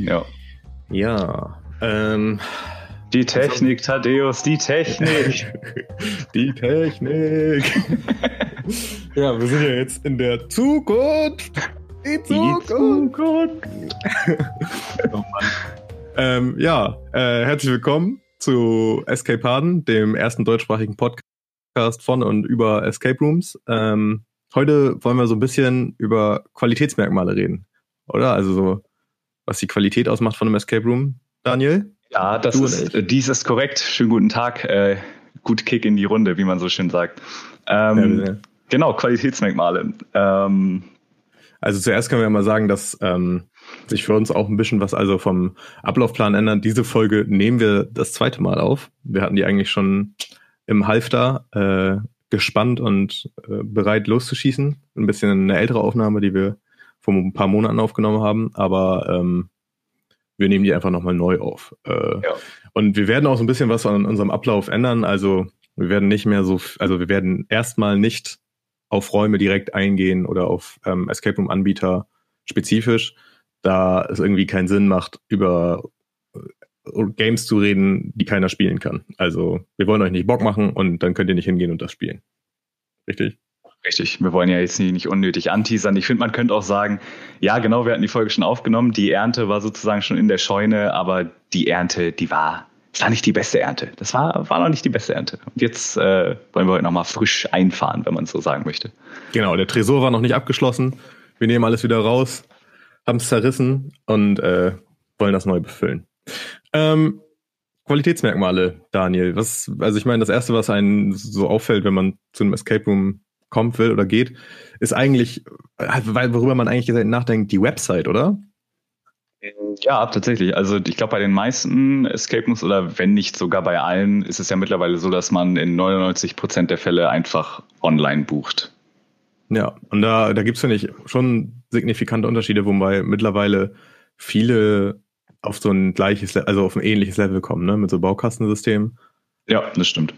Ja. Ja. Ähm, die Technik, Thaddeus, die Technik. die Technik. ja, wir sind ja jetzt in der Zukunft. Die Zukunft. Die Zukunft. oh Mann. Ähm, ja, äh, herzlich willkommen zu Escape Harden, dem ersten deutschsprachigen Podcast von und über Escape Rooms. Ähm, heute wollen wir so ein bisschen über Qualitätsmerkmale reden, oder? Also so, was die Qualität ausmacht von einem Escape Room. Daniel? Ja, das ist, dies ist korrekt. Schönen guten Tag. Äh, gut Kick in die Runde, wie man so schön sagt. Ähm, ja. Genau, Qualitätsmerkmale. Ähm, also zuerst können wir ja mal sagen, dass ähm, sich für uns auch ein bisschen was also vom Ablaufplan ändert. Diese Folge nehmen wir das zweite Mal auf. Wir hatten die eigentlich schon im Halfter äh, gespannt und äh, bereit loszuschießen. Ein bisschen eine ältere Aufnahme, die wir vor ein paar Monaten aufgenommen haben, aber ähm, wir nehmen die einfach nochmal neu auf. Äh, ja. Und wir werden auch so ein bisschen was an unserem Ablauf ändern. Also wir werden nicht mehr so, also wir werden erstmal nicht auf Räume direkt eingehen oder auf ähm, Escape Room Anbieter spezifisch, da es irgendwie keinen Sinn macht, über äh, Games zu reden, die keiner spielen kann. Also wir wollen euch nicht Bock machen und dann könnt ihr nicht hingehen und das spielen. Richtig? Richtig, wir wollen ja jetzt nicht, unnötig anteasern. Ich finde, man könnte auch sagen, ja, genau, wir hatten die Folge schon aufgenommen. Die Ernte war sozusagen schon in der Scheune, aber die Ernte, die war, es war nicht die beste Ernte. Das war, war noch nicht die beste Ernte. Und jetzt äh, wollen wir heute nochmal frisch einfahren, wenn man so sagen möchte. Genau, der Tresor war noch nicht abgeschlossen. Wir nehmen alles wieder raus, haben es zerrissen und äh, wollen das neu befüllen. Ähm, Qualitätsmerkmale, Daniel. Was, also ich meine, das erste, was einen so auffällt, wenn man zu einem Escape Room kommt, will oder geht, ist eigentlich, worüber man eigentlich nachdenkt, die Website, oder? Ja, tatsächlich. Also ich glaube, bei den meisten Escape Rooms oder wenn nicht sogar bei allen, ist es ja mittlerweile so, dass man in 99 Prozent der Fälle einfach online bucht. Ja, und da, da gibt es, finde ich, schon signifikante Unterschiede, wobei mittlerweile viele auf so ein gleiches, also auf ein ähnliches Level kommen, ne, mit so Baukastensystemen. Ja, das stimmt.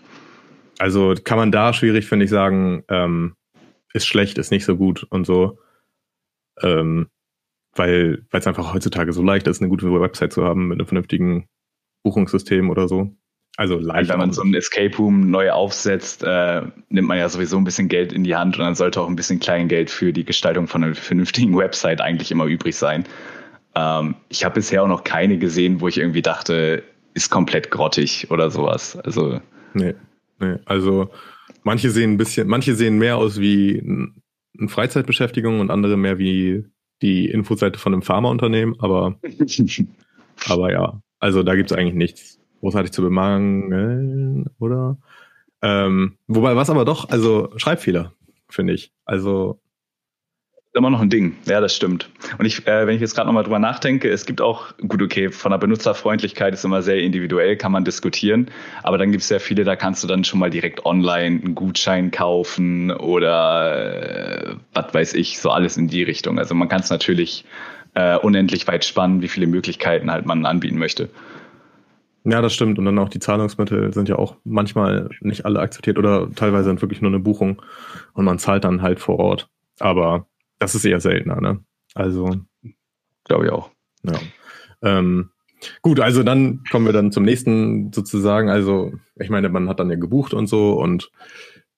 Also kann man da schwierig, finde ich, sagen, ähm, ist schlecht, ist nicht so gut und so. Ähm, weil es einfach heutzutage so leicht ist, eine gute Website zu haben mit einem vernünftigen Buchungssystem oder so. Also leicht. Wenn man so ein Escape Room neu aufsetzt, äh, nimmt man ja sowieso ein bisschen Geld in die Hand und dann sollte auch ein bisschen Kleingeld für die Gestaltung von einer vernünftigen Website eigentlich immer übrig sein. Ähm, ich habe bisher auch noch keine gesehen, wo ich irgendwie dachte, ist komplett grottig oder sowas. Also. Nee. Nee, also manche sehen ein bisschen, manche sehen mehr aus wie eine Freizeitbeschäftigung und andere mehr wie die Infoseite von einem Pharmaunternehmen, aber, aber ja, also da gibt es eigentlich nichts großartig zu bemangeln, oder? Ähm, wobei, was aber doch, also Schreibfehler, finde ich. Also immer noch ein Ding. Ja, das stimmt. Und ich, äh, wenn ich jetzt gerade nochmal drüber nachdenke, es gibt auch, gut, okay, von der Benutzerfreundlichkeit ist immer sehr individuell, kann man diskutieren. Aber dann gibt es sehr viele, da kannst du dann schon mal direkt online einen Gutschein kaufen oder äh, was weiß ich, so alles in die Richtung. Also man kann es natürlich äh, unendlich weit spannen, wie viele Möglichkeiten halt man anbieten möchte. Ja, das stimmt. Und dann auch die Zahlungsmittel sind ja auch manchmal nicht alle akzeptiert oder teilweise sind wirklich nur eine Buchung und man zahlt dann halt vor Ort. Aber das ist eher seltener, ne? Also. Glaube ich auch. Ja. Ähm, gut, also dann kommen wir dann zum nächsten sozusagen. Also, ich meine, man hat dann ja gebucht und so und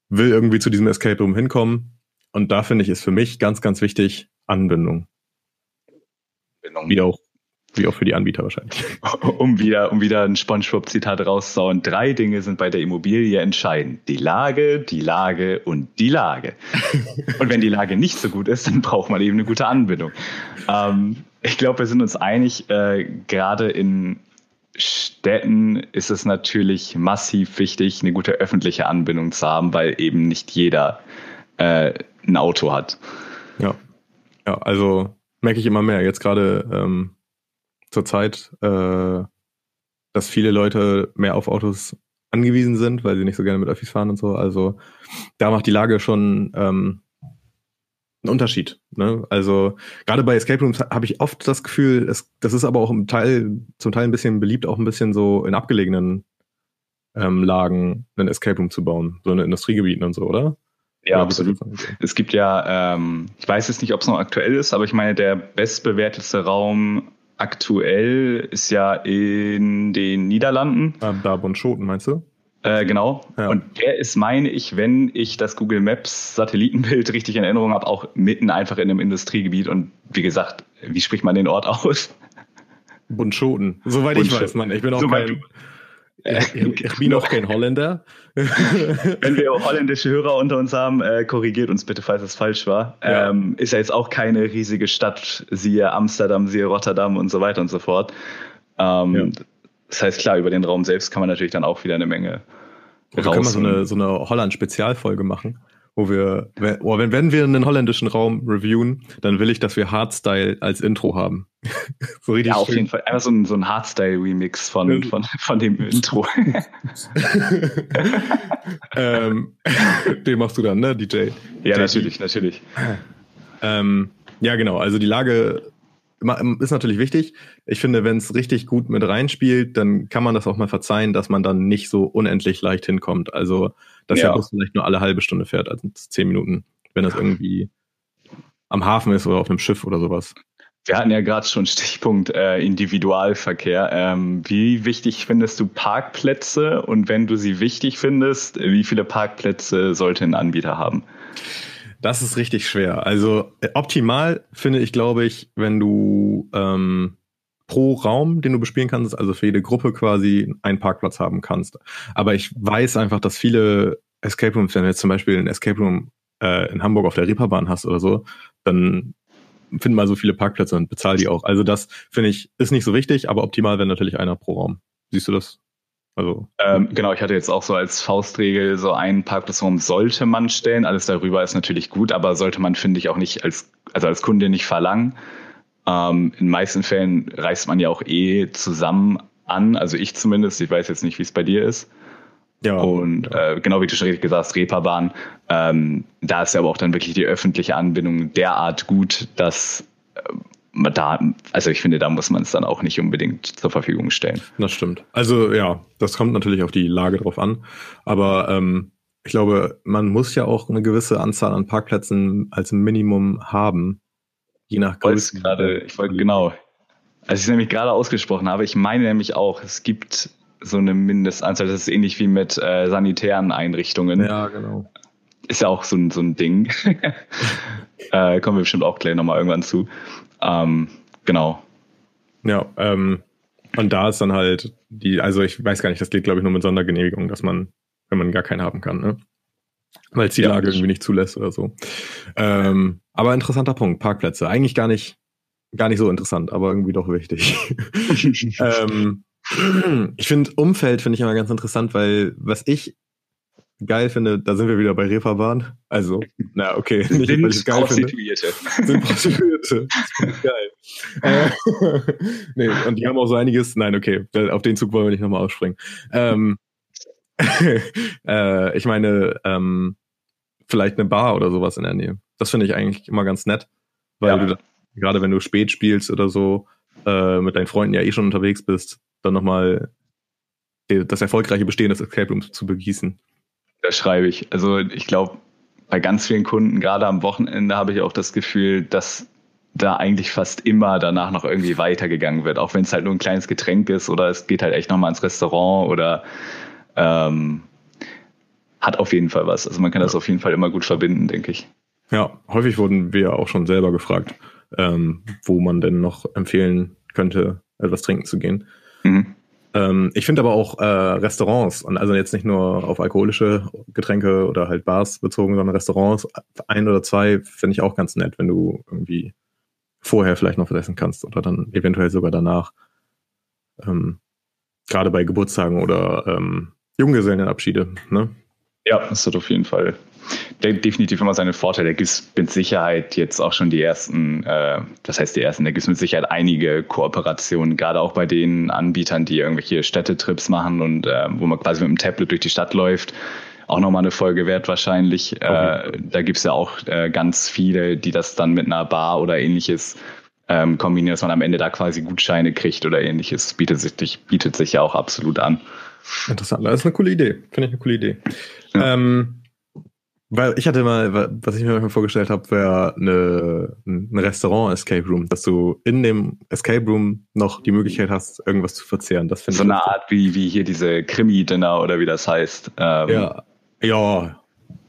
will irgendwie zu diesem Escape Room hinkommen. Und da finde ich, ist für mich ganz, ganz wichtig Anbindung. Anbindung. Wie auch wie auch für die Anbieter wahrscheinlich. Um wieder, um wieder ein Spongebob-Zitat rauszuhauen. Drei Dinge sind bei der Immobilie entscheidend. Die Lage, die Lage und die Lage. und wenn die Lage nicht so gut ist, dann braucht man eben eine gute Anbindung. Ähm, ich glaube, wir sind uns einig, äh, gerade in Städten ist es natürlich massiv wichtig, eine gute öffentliche Anbindung zu haben, weil eben nicht jeder äh, ein Auto hat. Ja. Ja, also merke ich immer mehr. Jetzt gerade ähm, zurzeit, äh, dass viele Leute mehr auf Autos angewiesen sind, weil sie nicht so gerne mit Öffis fahren und so. Also da macht die Lage schon ähm, einen Unterschied. Ne? Also gerade bei Escape Rooms habe ich oft das Gefühl, es, das ist aber auch im Teil, zum Teil ein bisschen beliebt, auch ein bisschen so in abgelegenen ähm, Lagen einen Escape Room zu bauen, so in Industriegebieten und so, oder? Ja, absolut. Es gibt ja, ähm, ich weiß jetzt nicht, ob es noch aktuell ist, aber ich meine, der bestbewertete Raum aktuell ist ja in den Niederlanden. Ah, da Schoten, meinst du? Äh, genau. Ja. Und der ist, meine ich, wenn ich das Google Maps Satellitenbild richtig in Erinnerung habe, auch mitten einfach in einem Industriegebiet. Und wie gesagt, wie spricht man den Ort aus? Bunschoten. Soweit ich weiß, Mann. Ich bin auch so kein, ich, ich, bin auch kein Holländer. Wenn wir holländische Hörer unter uns haben, äh, korrigiert uns bitte, falls es falsch war. Ja. Ähm, ist ja jetzt auch keine riesige Stadt, siehe Amsterdam, siehe Rotterdam und so weiter und so fort. Ähm, ja. Das heißt, klar, über den Raum selbst kann man natürlich dann auch wieder eine Menge. Wir können mal so eine, so eine Holland-Spezialfolge machen wo wir, oh, wenn, wenn wir einen holländischen Raum reviewen, dann will ich, dass wir Hardstyle als Intro haben. so richtig ja, auf schön. jeden Fall. Einfach so ein, so ein Hardstyle-Remix von, von, von dem Intro. ähm, den machst du dann, ne, DJ? Ja, natürlich, natürlich. Ähm, ja, genau. Also die Lage ist natürlich wichtig. Ich finde, wenn es richtig gut mit reinspielt, dann kann man das auch mal verzeihen, dass man dann nicht so unendlich leicht hinkommt. Also, dass ja. der Bus vielleicht nur alle halbe Stunde fährt, also zehn Minuten, wenn das irgendwie am Hafen ist oder auf einem Schiff oder sowas. Wir hatten ja gerade schon Stichpunkt äh, Individualverkehr. Ähm, wie wichtig findest du Parkplätze? Und wenn du sie wichtig findest, wie viele Parkplätze sollte ein Anbieter haben? Das ist richtig schwer. Also äh, optimal finde ich, glaube ich, wenn du ähm, pro Raum, den du bespielen kannst, also für jede Gruppe quasi einen Parkplatz haben kannst. Aber ich weiß einfach, dass viele Escape Rooms, wenn du jetzt zum Beispiel ein Escape Room äh, in Hamburg auf der Reeperbahn hast oder so, dann finden mal so viele Parkplätze und bezahl die auch. Also das finde ich ist nicht so wichtig, aber optimal wäre natürlich einer pro Raum. Siehst du das? Also ähm, genau, ich hatte jetzt auch so als Faustregel so einen Parkplatzraum sollte man stellen. Alles darüber ist natürlich gut, aber sollte man finde ich auch nicht als also als Kunde nicht verlangen. Ähm, in meisten Fällen reist man ja auch eh zusammen an, also ich zumindest. Ich weiß jetzt nicht, wie es bei dir ist. Ja. Und äh, genau wie du schon richtig gesagt hast, Reeperbahn, ähm, da ist ja aber auch dann wirklich die öffentliche Anbindung derart gut, dass äh, da, also ich finde, da muss man es dann auch nicht unbedingt zur Verfügung stellen. Das stimmt. Also ja, das kommt natürlich auf die Lage drauf an. Aber ähm, ich glaube, man muss ja auch eine gewisse Anzahl an Parkplätzen als Minimum haben. Je nach Größe. Gerade, ich wollte genau, als ich es nämlich gerade ausgesprochen habe, ich meine nämlich auch, es gibt so eine Mindestanzahl, das ist ähnlich wie mit äh, sanitären Einrichtungen. Ja, genau. Ist ja auch so ein, so ein Ding. äh, kommen wir bestimmt auch gleich nochmal irgendwann zu. Ähm, genau. Ja, ähm, und da ist dann halt die, also ich weiß gar nicht, das geht glaube ich nur mit Sondergenehmigung, dass man, wenn man gar keinen haben kann, ne? Weil es die ja, Lage irgendwie nicht zulässt oder so. Ähm, aber interessanter Punkt, Parkplätze. Eigentlich gar nicht, gar nicht so interessant, aber irgendwie doch wichtig. ähm, ich finde Umfeld finde ich immer ganz interessant, weil was ich geil finde, da sind wir wieder bei Reeperbahn. Also, na okay, nicht, sind ich geil Prostituierte. Finde. Sind Prostituierte. Geil. äh, nee, und die haben auch so einiges. Nein, okay, auf den Zug wollen wir nicht nochmal ausspringen. Ähm, äh, ich meine, ähm, vielleicht eine Bar oder sowas in der Nähe. Das finde ich eigentlich immer ganz nett, weil ja. du gerade wenn du spät spielst oder so, äh, mit deinen Freunden ja eh schon unterwegs bist, dann nochmal das erfolgreiche Bestehen des Escape Rooms zu begießen. Das schreibe ich. Also ich glaube, bei ganz vielen Kunden, gerade am Wochenende, habe ich auch das Gefühl, dass da eigentlich fast immer danach noch irgendwie weitergegangen wird, auch wenn es halt nur ein kleines Getränk ist oder es geht halt echt nochmal ins Restaurant oder ähm, hat auf jeden Fall was. Also man kann das auf jeden Fall immer gut verbinden, denke ich. Ja, häufig wurden wir auch schon selber gefragt, ähm, wo man denn noch empfehlen könnte, etwas trinken zu gehen. Mhm. Ähm, ich finde aber auch äh, Restaurants, also jetzt nicht nur auf alkoholische Getränke oder halt Bars bezogen, sondern Restaurants, ein oder zwei finde ich auch ganz nett, wenn du irgendwie vorher vielleicht noch was essen kannst oder dann eventuell sogar danach. Ähm, Gerade bei Geburtstagen oder ähm, Junggesellenabschiede, ne? Ja, das hat auf jeden Fall definitiv immer seine Vorteile. Da gibt es mit Sicherheit jetzt auch schon die ersten, äh, das heißt die ersten, da gibt es mit Sicherheit einige Kooperationen, gerade auch bei den Anbietern, die irgendwelche Städtetrips machen und äh, wo man quasi mit dem Tablet durch die Stadt läuft. Auch nochmal eine Folge wert wahrscheinlich. Okay. Äh, da gibt es ja auch äh, ganz viele, die das dann mit einer Bar oder ähnliches ähm, kombinieren, dass man am Ende da quasi Gutscheine kriegt oder ähnliches. Bietet sich, bietet sich ja auch absolut an. Interessant. Das ist eine coole Idee. Finde ich eine coole Idee. Ja. Ähm, Weil ich hatte mal, was ich mir manchmal vorgestellt habe, wäre eine, ein Restaurant-Escape Room, dass du in dem Escape Room noch die Möglichkeit hast, irgendwas zu verzehren. Das so eine Art wie, wie hier diese Krimi-Dinner oder wie das heißt. Ähm, ja. Ja.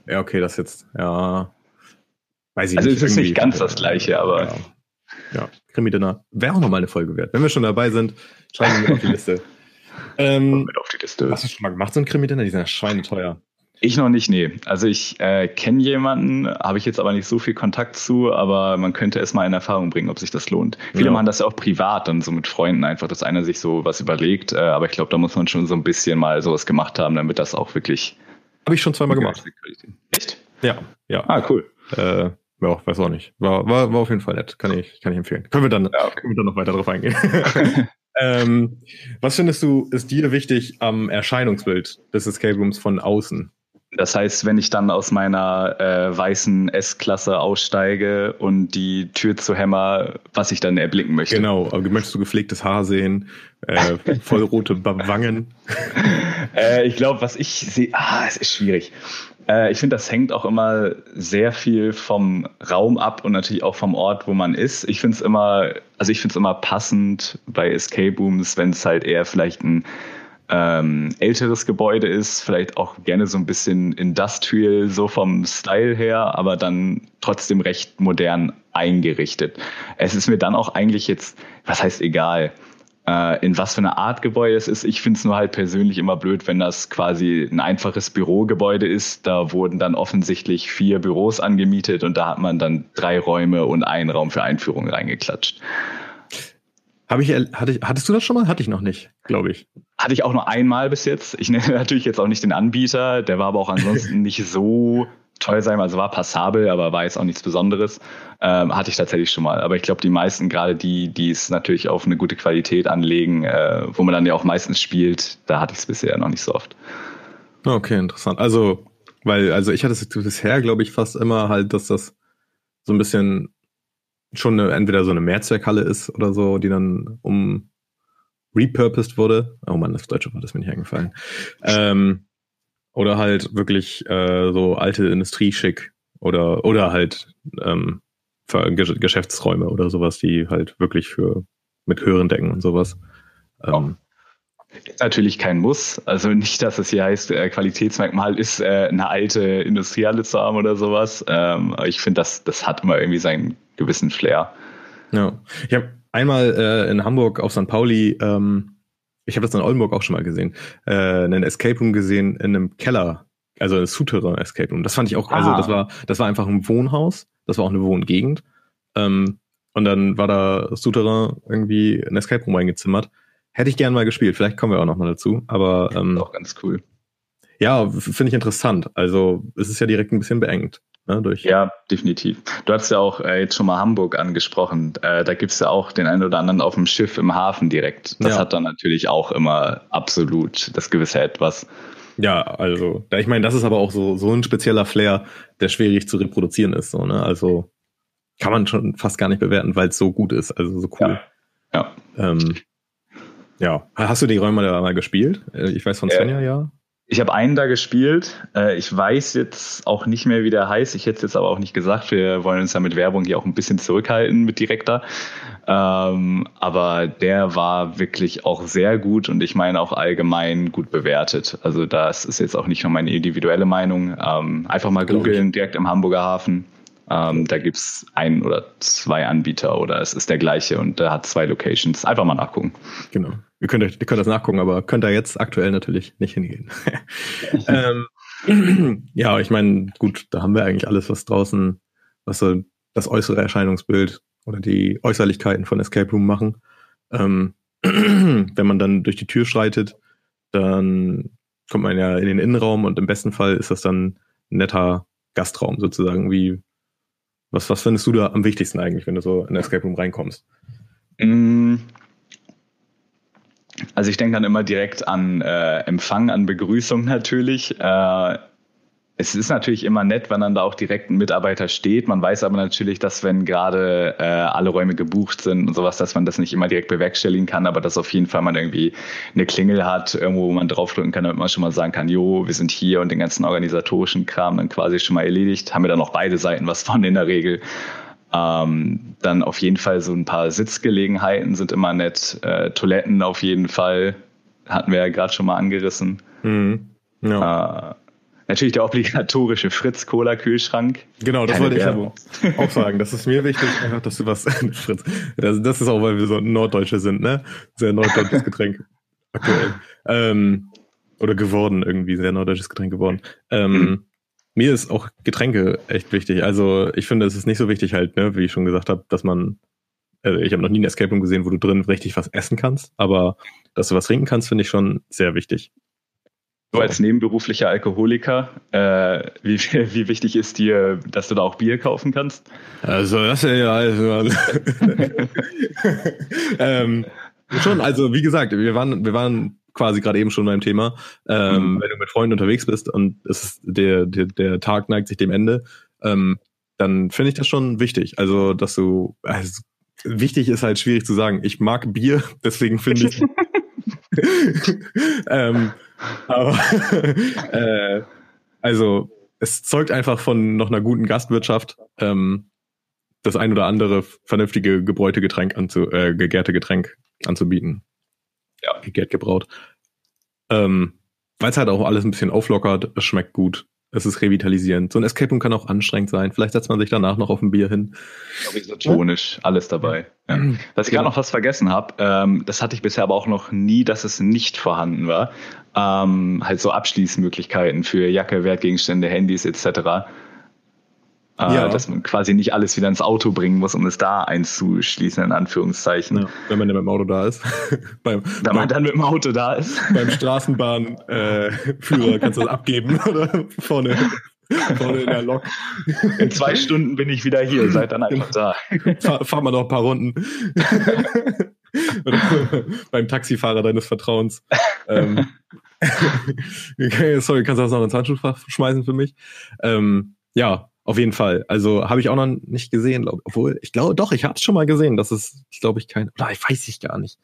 Ja, okay, das jetzt, ja. Weiß ich also nicht. Also es ist nicht ganz das gleiche, aber. Ja, ja. Krimi-Dinner wäre auch nochmal eine Folge wert. Wenn wir schon dabei sind, schreiben wir mit auf die Liste. Ähm, mit auf die Liste. Hast du schon mal gemacht, so ein Krimi-Dinner? Die sind ja schweineteuer. Ich noch nicht, nee. Also ich äh, kenne jemanden, habe ich jetzt aber nicht so viel Kontakt zu, aber man könnte es mal in Erfahrung bringen, ob sich das lohnt. Viele ja. machen das ja auch privat, dann so mit Freunden einfach, dass einer sich so was überlegt. Äh, aber ich glaube, da muss man schon so ein bisschen mal sowas gemacht haben, damit das auch wirklich. Habe ich schon zweimal gemacht. Echt? Ja, ja. Ah, cool. Äh, ja, weiß auch nicht. War, war, war auf jeden Fall nett. Kann ich, kann ich empfehlen. Können wir dann, ja, okay. können wir dann noch weiter drauf eingehen. ähm, was findest du, ist dir wichtig am Erscheinungsbild des Escape Rooms von außen? Das heißt, wenn ich dann aus meiner äh, weißen S-Klasse aussteige und die Tür zu hämmer, was ich dann erblicken möchte. Genau, aber möchtest du gepflegtes Haar sehen, äh, vollrote Wangen? äh, ich glaube, was ich sehe, ah, es ist schwierig. Äh, ich finde, das hängt auch immer sehr viel vom Raum ab und natürlich auch vom Ort, wo man ist. Ich finde es immer, also ich finde es immer passend bei Escape Rooms, wenn es halt eher vielleicht ein ähm, älteres Gebäude ist, vielleicht auch gerne so ein bisschen industrial, so vom Style her, aber dann trotzdem recht modern eingerichtet. Es ist mir dann auch eigentlich jetzt, was heißt egal, äh, in was für eine Art Gebäude es ist. Ich finde es nur halt persönlich immer blöd, wenn das quasi ein einfaches Bürogebäude ist. Da wurden dann offensichtlich vier Büros angemietet und da hat man dann drei Räume und einen Raum für Einführungen reingeklatscht. Habe ich, hatte, hattest du das schon mal? Hatte ich noch nicht, glaube ich. Hatte ich auch nur einmal bis jetzt. Ich nenne natürlich jetzt auch nicht den Anbieter, der war aber auch ansonsten nicht so teuer sein, also war passabel, aber war jetzt auch nichts Besonderes. Ähm, hatte ich tatsächlich schon mal. Aber ich glaube, die meisten, gerade die, die es natürlich auf eine gute Qualität anlegen, äh, wo man dann ja auch meistens spielt, da hatte ich es bisher noch nicht so oft. Okay, interessant. Also, weil, also ich hatte es bisher, glaube ich, fast immer halt, dass das so ein bisschen schon eine, entweder so eine Mehrzweckhalle ist oder so, die dann um repurposed wurde. Oh man, das deutsche Wort ist mir nicht eingefallen. Ähm, oder halt wirklich äh, so alte Industrieschick oder oder halt ähm, Geschäftsräume oder sowas, die halt wirklich für mit höheren Decken und sowas. Ähm, ist natürlich kein Muss. Also nicht, dass es hier heißt, äh, Qualitätsmerkmal ist, äh, eine alte Industriehalle zu haben oder sowas. Ähm, ich finde, das, das hat immer irgendwie seinen gewissen Flair. Ja. Ich habe einmal äh, in Hamburg auf St. Pauli, ähm, ich habe das in Oldenburg auch schon mal gesehen, äh, einen Escape Room gesehen in einem Keller, also ein Souterrain Escape Room. Das fand ich auch, also ah. also das war, das war einfach ein Wohnhaus, das war auch eine Wohngegend. Ähm, und dann war da Souterrain irgendwie ein Escape Room eingezimmert. Hätte ich gern mal gespielt, vielleicht kommen wir auch noch mal dazu. Aber ähm, auch ganz cool. Ja, finde ich interessant. Also es ist ja direkt ein bisschen beengt. Ne, durch. Ja, definitiv. Du hast ja auch äh, jetzt schon mal Hamburg angesprochen. Äh, da gibt's ja auch den einen oder anderen auf dem Schiff im Hafen direkt. Das ja. hat dann natürlich auch immer absolut das gewisse Etwas. Ja, also, ich meine, das ist aber auch so, so ein spezieller Flair, der schwierig zu reproduzieren ist. So, ne? Also kann man schon fast gar nicht bewerten, weil es so gut ist, also so cool. Ja. Ja. Ähm, ja. Hast du die Räume da mal gespielt? Äh, ich weiß von Svenja, ja. Ich habe einen da gespielt. Äh, ich weiß jetzt auch nicht mehr, wie der heißt. Ich hätte es jetzt aber auch nicht gesagt. Wir wollen uns ja mit Werbung hier auch ein bisschen zurückhalten mit direkter. Ähm, aber der war wirklich auch sehr gut und ich meine auch allgemein gut bewertet. Also das ist jetzt auch nicht nur meine individuelle Meinung. Ähm, einfach mal googeln, direkt im Hamburger Hafen. Ähm, da gibt's ein oder zwei Anbieter oder es ist der gleiche und der hat zwei Locations. Einfach mal nachgucken. Genau. Ihr könnt, ihr könnt das nachgucken, aber könnt da jetzt aktuell natürlich nicht hingehen. ähm, ja, ich meine, gut, da haben wir eigentlich alles, was draußen, was so das äußere Erscheinungsbild oder die Äußerlichkeiten von Escape Room machen. Ähm, wenn man dann durch die Tür schreitet, dann kommt man ja in den Innenraum und im besten Fall ist das dann ein netter Gastraum sozusagen. Wie, was, was findest du da am wichtigsten eigentlich, wenn du so in Escape Room reinkommst? Mm, also ich denke dann immer direkt an äh, Empfang, an Begrüßung natürlich. Äh, es ist natürlich immer nett, wenn dann da auch direkt ein Mitarbeiter steht. Man weiß aber natürlich, dass wenn gerade äh, alle Räume gebucht sind und sowas, dass man das nicht immer direkt bewerkstelligen kann, aber dass auf jeden Fall man irgendwie eine Klingel hat, irgendwo, wo man draufdrücken kann, damit man schon mal sagen kann, jo, wir sind hier und den ganzen organisatorischen Kram dann quasi schon mal erledigt. Haben wir dann noch beide Seiten was von in der Regel. Ähm, dann auf jeden Fall so ein paar Sitzgelegenheiten sind immer nett. Äh, Toiletten auf jeden Fall hatten wir ja gerade schon mal angerissen. Mhm. Ja. Äh, Natürlich der obligatorische Fritz-Cola-Kühlschrank. Genau, das Keine wollte ich auch sagen. Das ist mir wichtig, einfach, dass du was, Fritz. Das, das, ist auch, weil wir so Norddeutsche sind, ne? Sehr norddeutsches Getränk. Aktuell. Ähm, oder geworden, irgendwie, sehr norddeutsches Getränk geworden. Ähm. Mir ist auch Getränke echt wichtig. Also ich finde, es ist nicht so wichtig halt, ne, wie ich schon gesagt habe, dass man, also ich habe noch nie ein Escape Room gesehen, wo du drin richtig was essen kannst, aber dass du was trinken kannst, finde ich schon sehr wichtig. Du als nebenberuflicher Alkoholiker, äh, wie, wie wichtig ist dir, dass du da auch Bier kaufen kannst? Also das ist ja also, ähm, schon, also wie gesagt, wir waren, wir waren quasi gerade eben schon beim Thema. Ähm, mhm. Wenn du mit Freunden unterwegs bist und es ist der, der, der Tag neigt sich dem Ende, ähm, dann finde ich das schon wichtig. Also, dass du, also, wichtig ist halt schwierig zu sagen. Ich mag Bier, deswegen finde ich. ähm, aber äh, also es zeugt einfach von noch einer guten Gastwirtschaft, ähm, das ein oder andere vernünftige gebräute Getränk anzu, äh, gegärte Getränk anzubieten. Ja. Gegärt gebraut. Ähm, Weil es halt auch alles ein bisschen auflockert, es schmeckt gut. Es ist revitalisierend. So ein Escape Room kann auch anstrengend sein. Vielleicht setzt man sich danach noch auf ein Bier hin. Isotonisch, alles dabei. Ja. Was ich gerade noch was vergessen habe, ähm, das hatte ich bisher aber auch noch nie, dass es nicht vorhanden war. Ähm, halt so Abschließmöglichkeiten für Jacke, Wertgegenstände, Handys etc. Äh, ja. Dass man quasi nicht alles wieder ins Auto bringen muss, um es da einzuschließen, in Anführungszeichen. Ja, wenn man dann mit dem Auto da ist. beim, wenn man dann mit dem Auto da ist. Beim Straßenbahnführer äh, kannst du das abgeben oder vorne. Vorne in der Lok. In zwei Stunden bin ich wieder hier, seid dann einfach da. Fahr, fahr mal noch ein paar Runden. beim Taxifahrer deines Vertrauens. Ähm, sorry, kannst du das noch ins Handschuhfach schmeißen für mich? Ähm, ja, auf jeden Fall. Also habe ich auch noch nicht gesehen, glaub, obwohl ich glaube doch, ich habe es schon mal gesehen. Das ist, glaube ich, kein, oder ich weiß ich gar nicht.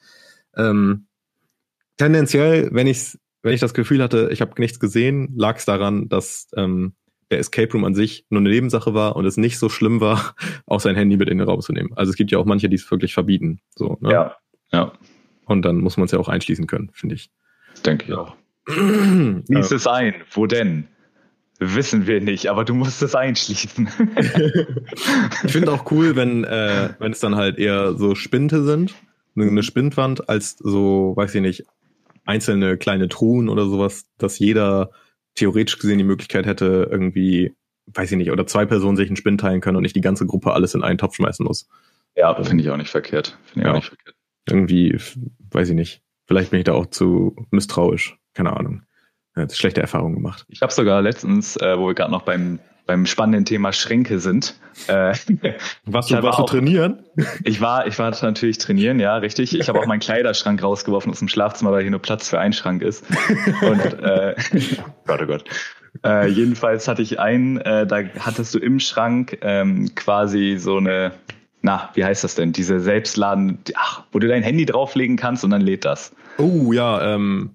Ähm, tendenziell, wenn ich wenn ich das Gefühl hatte, ich habe nichts gesehen, lag es daran, dass ähm, der Escape Room an sich nur eine Nebensache war und es nicht so schlimm war, auch sein Handy mit in den Raum zu nehmen. Also es gibt ja auch manche, die es wirklich verbieten. So, ne? Ja, ja. Und dann muss man es ja auch einschließen können, finde ich. Denke ich auch. Schließ es ein. Wo denn? Wissen wir nicht, aber du musst es einschließen. ich finde auch cool, wenn, äh, wenn es dann halt eher so Spinte sind, eine Spindwand, als so, weiß ich nicht, einzelne kleine Truhen oder sowas, dass jeder theoretisch gesehen die Möglichkeit hätte, irgendwie, weiß ich nicht, oder zwei Personen sich einen Spind teilen können und nicht die ganze Gruppe alles in einen Topf schmeißen muss. Ja, finde ich auch nicht verkehrt. Finde ich ja. auch nicht verkehrt. Irgendwie, weiß ich nicht. Vielleicht bin ich da auch zu misstrauisch. Keine Ahnung schlechte Erfahrungen gemacht. Ich habe sogar letztens, äh, wo wir gerade noch beim beim spannenden Thema Schränke sind. Äh, warst du, warst du trainieren? Ich war, ich war natürlich trainieren, ja, richtig. Ich habe auch meinen Kleiderschrank rausgeworfen aus dem Schlafzimmer, weil hier nur Platz für einen Schrank ist. Und äh, Gott, oh Gott. Äh, jedenfalls hatte ich einen, äh, da hattest du im Schrank ähm, quasi so eine, na, wie heißt das denn? Diese Selbstladen, ach, wo du dein Handy drauflegen kannst und dann lädt das. Oh ja, ähm,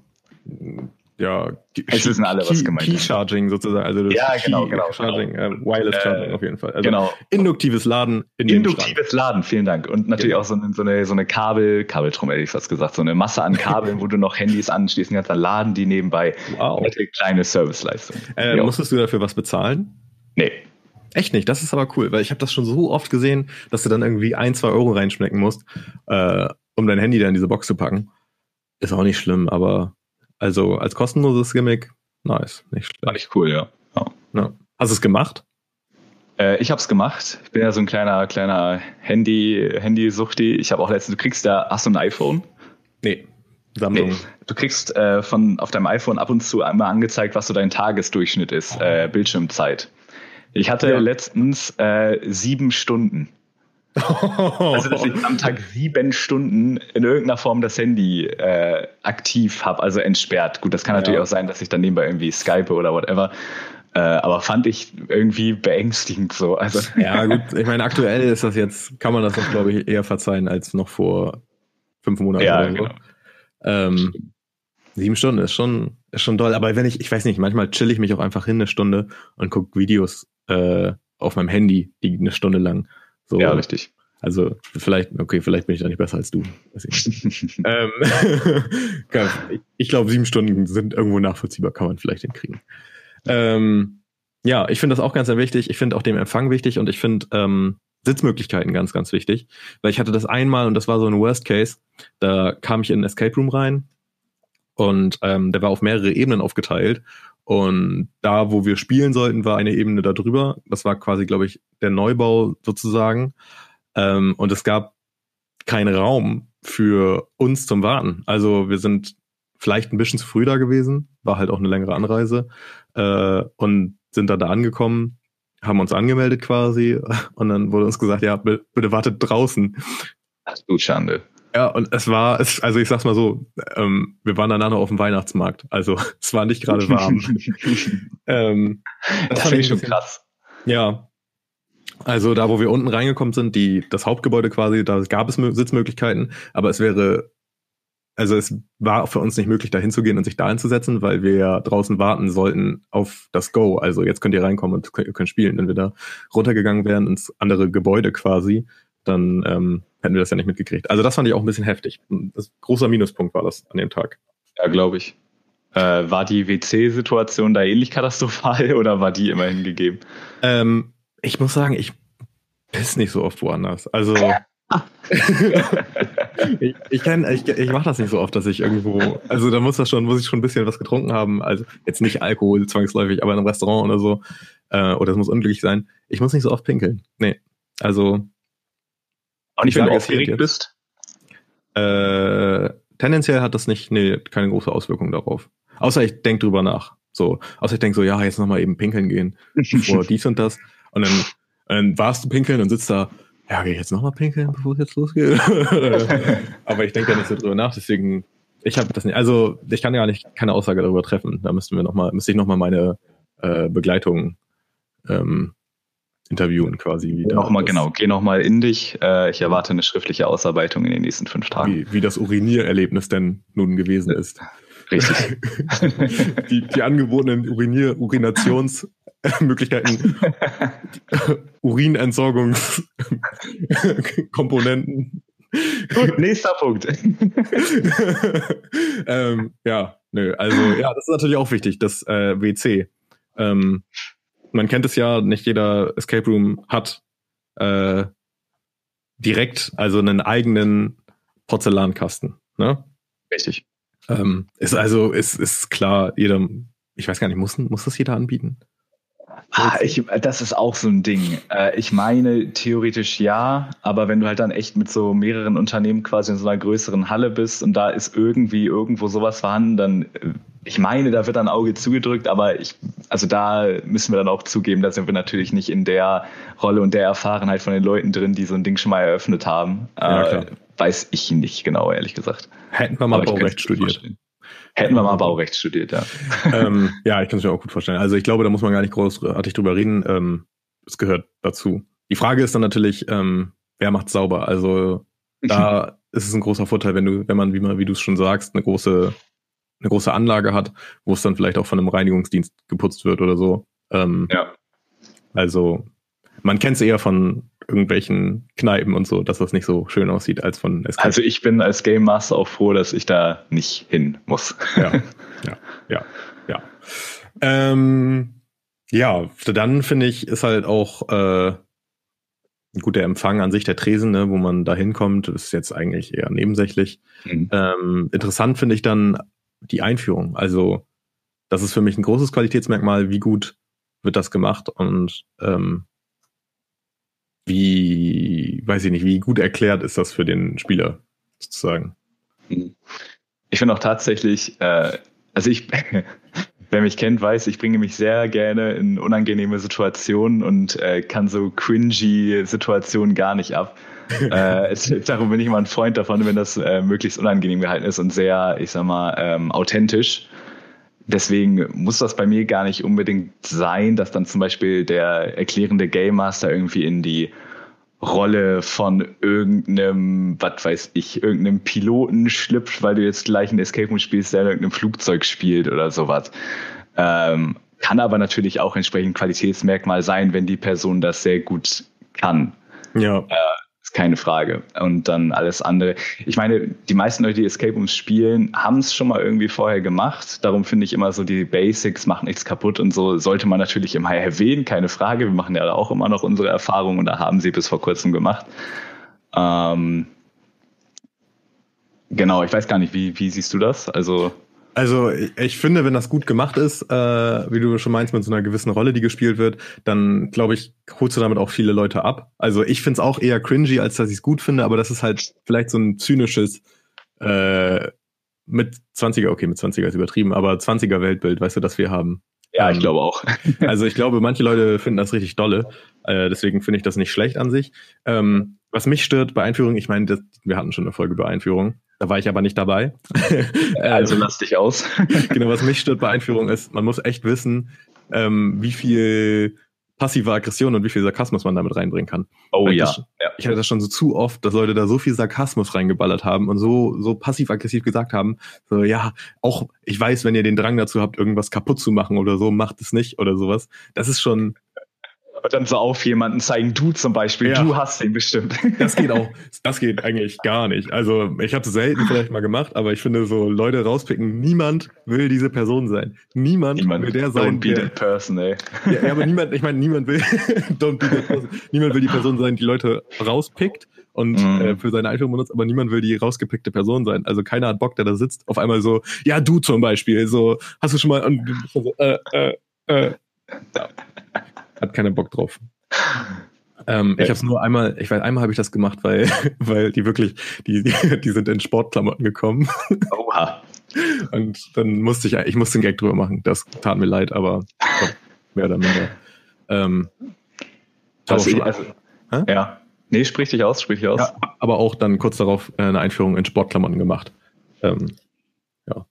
ja, es wissen alle, was gemeint ist. Key Charging sozusagen, also das ja, genau, Key genau, Charging, genau. Äh, Wireless Charging auf jeden Fall. Also genau. Induktives Laden in Induktives Laden, vielen Dank. Und natürlich genau. auch so eine, so eine, so eine Kabel, Kabeltrum hätte ich fast gesagt, so eine Masse an Kabeln, wo du noch Handys anschließen kannst, dann laden die nebenbei. Wow. Eine kleine Serviceleistung. Äh, musstest du dafür was bezahlen? Nee. Echt nicht, das ist aber cool, weil ich habe das schon so oft gesehen, dass du dann irgendwie ein, zwei Euro reinschmecken musst, äh, um dein Handy da in diese Box zu packen. Ist auch nicht schlimm, aber also als kostenloses Gimmick, nice, nicht schlecht. Fand ich cool, ja. ja. ja. Hast du es gemacht? Äh, ich habe es gemacht. Ich bin ja so ein kleiner, kleiner Handy, Handy-Suchti. Ich habe auch letztens, du kriegst da, hast du ein iPhone? Nee. Sammlung. Nee. Du kriegst äh, von auf deinem iPhone ab und zu einmal angezeigt, was so dein Tagesdurchschnitt ist, äh, Bildschirmzeit. Ich hatte ja. letztens äh, sieben Stunden. Also, dass ich am Tag sieben Stunden in irgendeiner Form das Handy äh, aktiv habe, also entsperrt. Gut, das kann natürlich ja. auch sein, dass ich dann nebenbei irgendwie Skype oder whatever. Äh, aber fand ich irgendwie beängstigend so. Also ja, gut, ich meine, aktuell ist das jetzt, kann man das doch, glaube ich, eher verzeihen als noch vor fünf Monaten ja, oder so. genau. Ähm, sieben Stunden ist schon, ist schon doll. Aber wenn ich, ich weiß nicht, manchmal chill ich mich auch einfach hin eine Stunde und gucke Videos äh, auf meinem Handy, die eine Stunde lang. So, Ja, richtig. Also vielleicht, okay, vielleicht bin ich da nicht besser als du. Ich ähm, ich glaube, sieben Stunden sind irgendwo nachvollziehbar, kann man vielleicht hinkriegen. Ähm, ja, ich finde das auch ganz sehr wichtig. Ich finde auch den Empfang wichtig und ich finde ähm, Sitzmöglichkeiten ganz, ganz wichtig. Weil ich hatte das einmal und das war so ein Worst Case. Da kam ich in einen Escape Room rein und ähm, der war auf mehrere Ebenen aufgeteilt. Und da, wo wir spielen sollten, war eine Ebene da drüber. Das war quasi, glaube ich, der Neubau sozusagen. Ähm, und es gab keinen Raum für uns zum Warten. Also wir sind vielleicht ein bisschen zu früh da gewesen, war halt auch eine längere Anreise äh, und sind dann da angekommen, haben uns angemeldet quasi und dann wurde uns gesagt, ja, bitte, bitte wartet draußen. Ach du Schande. Ja, und es war, es, also ich sag's mal so, ähm, wir waren danach noch auf dem Weihnachtsmarkt, also es war nicht gerade warm. ähm, Das, fand finde ich schon krass. Ja. Also da, wo wir unten reingekommen sind, die, das Hauptgebäude quasi, da gab es Mö- Sitzmöglichkeiten, aber es wäre, also es war für uns nicht möglich, da hinzugehen und sich da hinzusetzen, weil wir ja draußen warten sollten auf das Go. Also jetzt könnt ihr reinkommen und könnt, könnt spielen. Wenn wir da runtergegangen wären ins andere Gebäude quasi, dann ähm, hätten wir das ja nicht mitgekriegt. Also das fand ich auch ein bisschen heftig. Das großer Minuspunkt war das an dem Tag. Ja, glaube ich. Äh, war die WC-Situation da ähnlich katastrophal oder war die immerhin gegeben? Ähm, ich muss sagen, ich piss nicht so oft woanders. Also ich, ich kenn, ich, ich mache das nicht so oft, dass ich irgendwo, also da muss das schon, muss ich schon ein bisschen was getrunken haben. Also jetzt nicht Alkohol zwangsläufig, aber in einem Restaurant oder so. Äh, oder es muss unglücklich sein. Ich muss nicht so oft pinkeln. Nee. Also Auch nicht, wenn du aufgeregt jetzt- bist? äh, tendenziell hat das nicht, nee, keine große Auswirkung darauf. Außer ich denk drüber nach. So, außer ich denk so, ja, jetzt nochmal eben pinkeln gehen, bevor dies und das. Und dann, und dann warst du pinkeln und sitzt da, ja, geh ich jetzt nochmal pinkeln, bevor es jetzt losgeht. Aber ich denke da nicht so drüber nach, deswegen, ich habe das nicht, also ich kann gar nicht keine Aussage darüber treffen. Da müssten wir noch mal, müsste ich nochmal meine äh, Begleitung ähm, interviewen quasi. Wie, Nochmal, genau, geh nochmal in dich. Äh, ich erwarte eine schriftliche Ausarbeitung in den nächsten fünf Tagen. Wie, wie das Uriniererlebnis denn nun gewesen ist. Richtig. die, die angebotenen Urinier Urinationsmöglichkeiten, Urinentsorgungskomponenten. Gut, nächster Punkt. ähm, ja, nö, also ja, das ist natürlich auch wichtig, das äh, WC. Ähm, man kennt es ja, nicht jeder Escape Room hat äh, direkt, also einen eigenen Porzellankasten. Ne? Richtig. Ähm, ist also, ist, ist klar, jeder, ich weiß gar nicht, muss, muss das jeder anbieten? Ah, ich, das ist auch so ein Ding. Äh, ich meine, theoretisch ja, aber wenn du halt dann echt mit so mehreren Unternehmen quasi in so einer größeren Halle bist und da ist irgendwie irgendwo sowas vorhanden, dann, äh, ich meine, da wird ein Auge zugedrückt, aber ich, also da müssen wir dann auch zugeben, da sind wir natürlich nicht in der Rolle und der Erfahrenheit von den Leuten drin, die so ein Ding schon mal eröffnet haben. Ja, Äh, weiß ich nicht genau, ehrlich gesagt. Hätten wir mal Aber Baurecht studiert. vorstellen. Hätten wir mal Baurecht studiert, ja. ähm, ja, ich kann es mir auch gut vorstellen. Also ich glaube, da muss man gar nicht großartig drüber reden. Ähm, es gehört dazu. Die Frage ist dann natürlich, ähm, wer macht sauber? Also da ist es ein großer Vorteil, wenn du, wenn man, wie man, wie du es schon sagst, eine große, eine große Anlage hat, wo es dann vielleicht auch von einem Reinigungsdienst geputzt wird oder so. Ähm, Ja. Also man kennt es eher von irgendwelchen Kneipen und so, dass das nicht so schön aussieht als von Escape. Also ich bin als Game Master auch froh, dass ich da nicht hin muss. ja, ja, ja, ja. Ähm, ja, dann finde ich, ist halt auch äh, gut der Empfang an sich, der Tresen, ne, wo man da hinkommt, ist jetzt eigentlich eher nebensächlich. Mhm. Ähm, interessant finde ich dann die Einführung. Also, das ist für mich ein großes Qualitätsmerkmal, wie gut wird das gemacht und ähm, wie, weiß ich nicht, wie gut erklärt ist das für den Spieler sozusagen. Ich finde auch tatsächlich, äh, also ich, wer mich kennt, weiß, ich bringe mich sehr gerne in unangenehme Situationen und äh, kann so cringy Situationen gar nicht ab. Äh, darum bin ich immer ein Freund davon, wenn das äh, möglichst unangenehm gehalten ist und sehr, ich sag mal, ähm, authentisch. deswegen muss das bei mir gar nicht unbedingt sein, dass dann zum Beispiel der erklärende Game Master irgendwie in die Rolle von irgendeinem, was weiß ich, irgendeinem Piloten schlüpft, weil du jetzt gleich ein Escape Room spielst, der in irgendeinem Flugzeug spielt oder sowas. Ähm, kann aber natürlich auch entsprechend Qualitätsmerkmal sein, wenn die Person das sehr gut kann. Ja. Äh, ist keine Frage. Und dann alles andere. Ich meine, die meisten Leute, die Escape Rooms spielen, haben es schon mal irgendwie vorher gemacht. Darum finde ich immer so, die Basics machen nichts kaputt und so sollte man natürlich immer erwähnen, keine Frage. Wir machen ja auch immer noch unsere Erfahrungen und da haben sie bis vor kurzem gemacht. Ähm, genau, ich weiß gar nicht, wie, wie siehst du das? Also. Also ich finde, wenn das gut gemacht ist, äh, wie du schon meinst, mit so einer gewissen Rolle, die gespielt wird, dann glaube ich, holst du damit auch viele Leute ab. Also ich finde es auch eher cringy, als dass ich es gut finde, aber das ist halt vielleicht so ein zynisches äh, mit 20er, okay, mit 20er ist übertrieben, aber 20er Weltbild, weißt du, das wir haben. Ja, ich ähm, glaube auch. also ich glaube, manche Leute finden das richtig dolle. Äh, deswegen finde ich das nicht schlecht an sich. Ähm, was mich stört bei Einführung, ich meine, wir hatten schon eine Folge über Einführung. Da war ich aber nicht dabei. also lass dich aus. genau, was mich stört bei Einführung ist, man muss echt wissen, ähm, wie viel passive Aggression und wie viel Sarkasmus man damit reinbringen kann. Oh ja. Das, ja. Ich hatte das schon so zu oft, dass Leute da so viel Sarkasmus reingeballert haben und so, so passiv-aggressiv gesagt haben, so, ja, auch, ich weiß, wenn ihr den Drang dazu habt, irgendwas kaputt zu machen oder so, macht es nicht oder sowas. Das ist schon, und dann so auf jemanden zeigen, du zum Beispiel, ja. du hast den bestimmt. Das geht auch, das geht eigentlich gar nicht. Also ich habe es selten vielleicht mal gemacht, aber ich finde so Leute rauspicken, niemand will diese Person sein. Niemand, niemand will der sein. Don't be that person, ey. Ja, aber niemand, ich meine, niemand will, don't be that person. Niemand will die Person sein, die Leute rauspickt und mm. äh, für seine Einführung benutzt, aber niemand will die rausgepickte Person sein. Also keiner hat Bock, der da sitzt, auf einmal so, ja, du zum Beispiel, so, hast du schon mal, und, äh, äh, äh. Ja hat keiner Bock drauf. Ähm. Ich habe es nur einmal, ich weiß, einmal habe ich das gemacht, weil, weil die wirklich, die, die sind in Sportklamotten gekommen. Oha. Und dann musste ich, ich musste einen Gag drüber machen. Das tat mir leid, aber mehr oder minder. Ähm, also, schon, also, ja. Nee, sprich dich aus, sprich dich aus. Ja, aber auch dann kurz darauf äh, eine Einführung in Sportklamotten gemacht. Ähm, ja.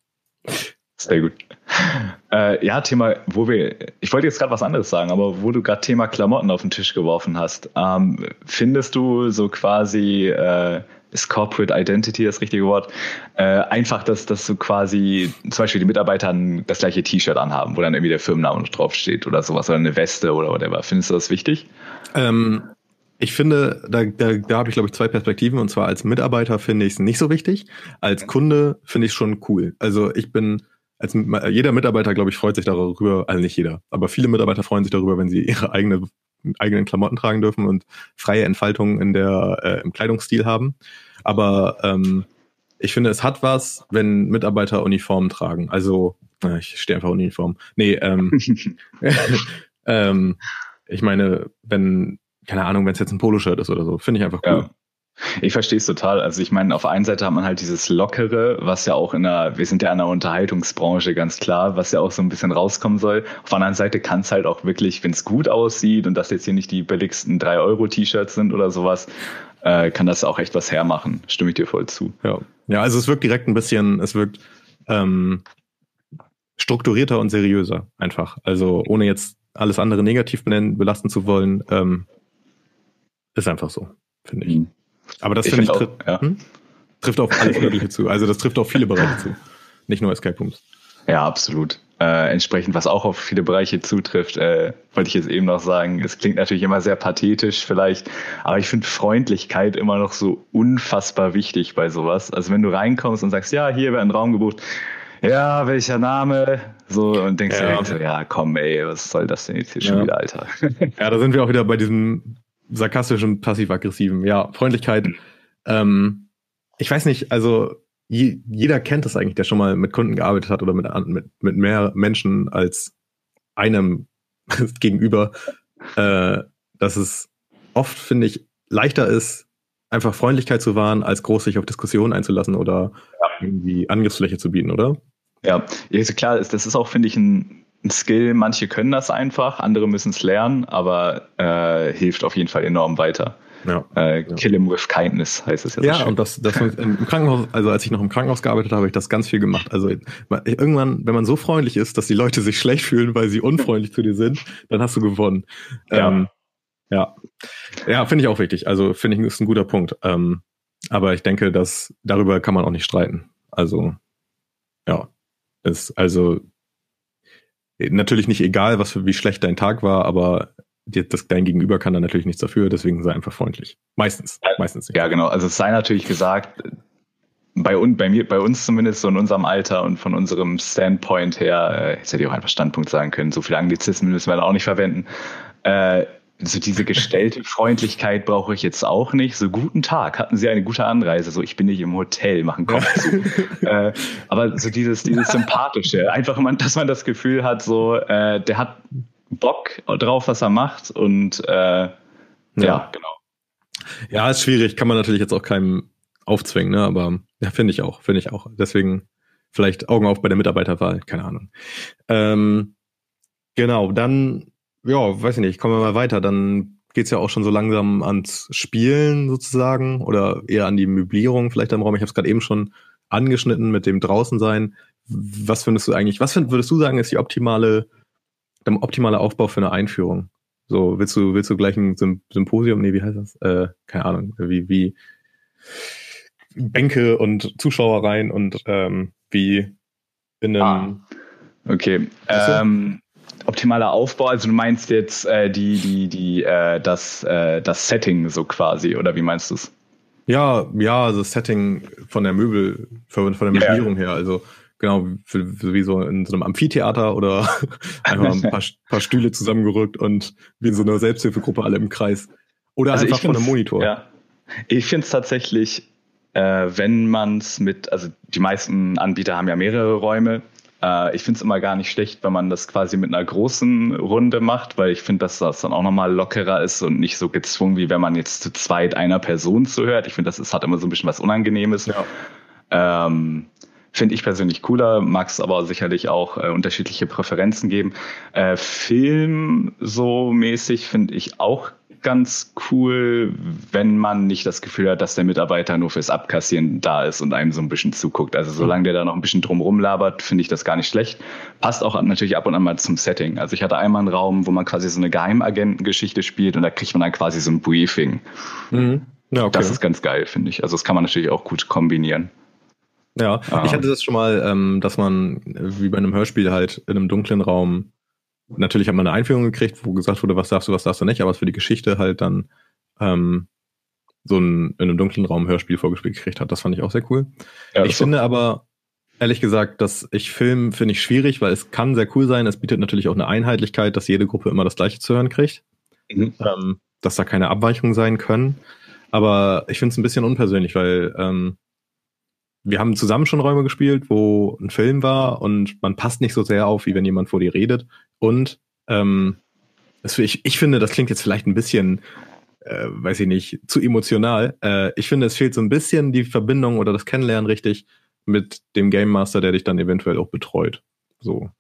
Sehr gut. Äh, ja, Thema, wo wir, ich wollte jetzt gerade was anderes sagen, aber wo du gerade Thema Klamotten auf den Tisch geworfen hast, ähm, findest du so quasi, äh, ist Corporate Identity das richtige Wort, äh, einfach, dass, dass so quasi zum Beispiel die Mitarbeiter das gleiche T-Shirt anhaben, wo dann irgendwie der Firmenname draufsteht oder sowas oder eine Weste oder whatever. Findest du das wichtig? Ähm, ich finde, da, da, da habe ich, glaube ich, zwei Perspektiven. Und zwar als Mitarbeiter finde ich es nicht so wichtig. Als Kunde finde ich es schon cool. Also ich bin als jeder Mitarbeiter, glaube ich, freut sich darüber, also nicht jeder, aber viele Mitarbeiter freuen sich darüber, wenn sie ihre eigene, eigenen Klamotten tragen dürfen und freie Entfaltung in der, äh, im Kleidungsstil haben. Aber ähm, ich finde, es hat was, wenn Mitarbeiter Uniformen tragen. Also, äh, ich stehe einfach Uniform. Nee, ähm, ähm, ich meine, wenn, keine Ahnung, wenn es jetzt ein Poloshirt ist oder so, finde ich einfach cool. Ja. Ich verstehe es total. Also ich meine, auf einer Seite hat man halt dieses Lockere, was ja auch in der, wir sind ja in der Unterhaltungsbranche ganz klar, was ja auch so ein bisschen rauskommen soll. Auf der anderen Seite kann es halt auch wirklich, wenn es gut aussieht und das jetzt hier nicht die billigsten 3-Euro-T-Shirts sind oder sowas, äh, kann das auch echt was hermachen. Stimme ich dir voll zu. Ja. ja, also es wirkt direkt ein bisschen, es wirkt ähm, strukturierter und seriöser einfach. Also ohne jetzt alles andere negativ benennen, belasten zu wollen, ähm, ist einfach so, finde ich. Mhm. Aber das finde ich, find ich auch, ja. hm? trifft auf alles Mögliche zu. Also das trifft auf viele Bereiche zu. Nicht nur Escape Rooms. Ja, absolut. Äh, entsprechend, was auch auf viele Bereiche zutrifft, äh, wollte ich jetzt eben noch sagen. Es klingt natürlich immer sehr pathetisch vielleicht, aber ich finde Freundlichkeit immer noch so unfassbar wichtig bei sowas. Also wenn du reinkommst und sagst, ja, hier wäre ein Raum gebucht, ja, welcher Name? So, und denkst ja. dir, ja, komm, ey, was soll das denn jetzt hier ja. schon wieder, Alter? Ja, da sind wir auch wieder bei diesem sarkastischen, passiv-aggressiven. Ja, Freundlichkeit. Ähm, ich weiß nicht, also je, jeder kennt das eigentlich, der schon mal mit Kunden gearbeitet hat oder mit, mit, mit mehr Menschen als einem gegenüber, äh, dass es oft, finde ich, leichter ist, einfach Freundlichkeit zu wahren, als groß sich auf Diskussionen einzulassen oder ja. irgendwie Angriffsfläche zu bieten, oder? Ja, ist klar, das ist auch, finde ich, ein ein Skill. Manche können das einfach, andere müssen es lernen, aber äh, hilft auf jeden Fall enorm weiter. Ja. Äh, kill him with kindness heißt es ja. Ja, so und das, das im Krankenhaus, also als ich noch im Krankenhaus gearbeitet habe, habe ich das ganz viel gemacht. Also irgendwann, wenn man so freundlich ist, dass die Leute sich schlecht fühlen, weil sie unfreundlich zu dir sind, dann hast du gewonnen. Ja. Ähm, ja, ja finde ich auch wichtig. Also finde ich, ist ein guter Punkt. Ähm, aber ich denke, dass darüber kann man auch nicht streiten. Also, ja, ist also natürlich nicht egal, was für wie schlecht dein Tag war, aber das, dein Gegenüber kann da natürlich nichts dafür, deswegen sei einfach freundlich. Meistens, meistens nicht. Ja, genau. Also es sei natürlich gesagt, bei, un, bei mir, bei uns zumindest so in unserem Alter und von unserem Standpoint her, äh, jetzt hätte ich auch einfach Standpunkt sagen können, so viele Anglizismen müssen wir da auch nicht verwenden. Äh, so diese gestellte Freundlichkeit brauche ich jetzt auch nicht. So guten Tag, hatten Sie eine gute Anreise? So ich bin nicht im Hotel, machen Kopf zu. äh, aber so dieses, dieses sympathische, einfach man, dass man das Gefühl hat, so äh, der hat Bock drauf, was er macht und äh, ja. ja, genau. Ja, ist schwierig, kann man natürlich jetzt auch keinem aufzwingen, ne? Aber ja, finde ich auch, finde ich auch. Deswegen vielleicht Augen auf bei der Mitarbeiterwahl, keine Ahnung. Ähm, genau, dann ja, weiß ich nicht, kommen wir mal weiter. Dann geht's ja auch schon so langsam ans Spielen sozusagen oder eher an die Möblierung vielleicht im Raum. Ich habe es gerade eben schon angeschnitten mit dem Draußensein. Was findest du eigentlich, was find, würdest du sagen, ist die optimale, der optimale Aufbau für eine Einführung? So, willst du, willst du gleich ein Symposium? Nee, wie heißt das? Äh, keine Ahnung, wie, wie Bänke und Zuschauer rein und ähm, wie in einem. Ah, okay. Ähm, optimaler Aufbau? Also du meinst jetzt äh, die, die, die, äh, das, äh, das Setting so quasi, oder wie meinst du es? Ja, ja, das Setting von der Möbel, von, der Möblierung ja. her. Also genau, für, für wie so in so einem Amphitheater oder einfach ein paar, paar Stühle zusammengerückt und wie in so einer Selbsthilfegruppe alle im Kreis. Oder also einfach von einem Monitor. Ja. Ich finde es tatsächlich, äh, wenn man es mit, also die meisten Anbieter haben ja mehrere Räume, äh, ich finde es immer gar nicht schlecht, wenn man das quasi mit einer großen Runde macht, weil ich finde, dass das dann auch nochmal lockerer ist und nicht so gezwungen, wie wenn man jetzt zu zweit einer Person zuhört. Ich finde, das ist, hat immer so ein bisschen was Unangenehmes. Ja. Ähm, Finde ich persönlich cooler, mag es aber sicherlich auch äh, unterschiedliche Präferenzen geben. Äh, Film so mäßig finde ich auch ganz cool, wenn man nicht das Gefühl hat, dass der Mitarbeiter nur fürs Abkassieren da ist und einem so ein bisschen zuguckt. Also solange der da noch ein bisschen drumrum labert, finde ich das gar nicht schlecht. Passt auch natürlich ab und an mal zum Setting. Also ich hatte einmal einen Raum, wo man quasi so eine Geheimagentengeschichte spielt und da kriegt man dann quasi so ein Briefing. Mhm. Ja, okay. Das ist ganz geil, finde ich. Also das kann man natürlich auch gut kombinieren. Ja, ah. ich hatte das schon mal, ähm, dass man wie bei einem Hörspiel halt in einem dunklen Raum natürlich hat man eine Einführung gekriegt, wo gesagt wurde, was darfst du, was darfst du nicht, aber es für die Geschichte halt dann ähm, so ein in einem dunklen Raum Hörspiel vorgespielt gekriegt hat. Das fand ich auch sehr cool. Ja, ich finde aber, ehrlich gesagt, dass ich Film finde ich schwierig, weil es kann sehr cool sein. Es bietet natürlich auch eine Einheitlichkeit, dass jede Gruppe immer das gleiche zu hören kriegt. Mhm. Ähm, dass da keine Abweichungen sein können. Aber ich finde es ein bisschen unpersönlich, weil ähm, wir haben zusammen schon Räume gespielt, wo ein Film war und man passt nicht so sehr auf, wie wenn jemand vor dir redet. Und ähm, das, ich, ich finde, das klingt jetzt vielleicht ein bisschen, äh, weiß ich nicht, zu emotional. Äh, ich finde, es fehlt so ein bisschen die Verbindung oder das Kennenlernen richtig mit dem Game Master, der dich dann eventuell auch betreut. So.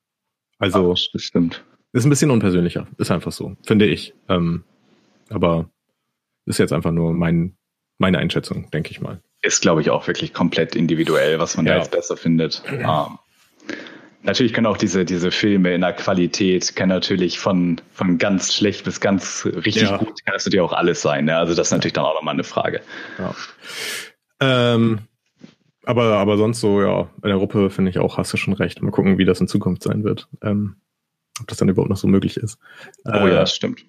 Also, Ach, das stimmt. Ist ein bisschen unpersönlicher. Ist einfach so, finde ich. Ähm, aber ist jetzt einfach nur mein, meine Einschätzung, denke ich mal. Ist, glaube ich, auch wirklich komplett individuell, was man ja. da jetzt besser findet. Ja. Um, natürlich können auch diese, diese Filme in der Qualität, kann natürlich von, von ganz schlecht bis ganz richtig ja. gut, kann das natürlich auch alles sein. Ne? Also das ist natürlich dann auch nochmal eine Frage. Ähm, aber, aber sonst so, ja, in der Gruppe finde ich auch, hast du schon recht. Mal gucken, wie das in Zukunft sein wird. Ähm, ob das dann überhaupt noch so möglich ist. Oh äh, ja, stimmt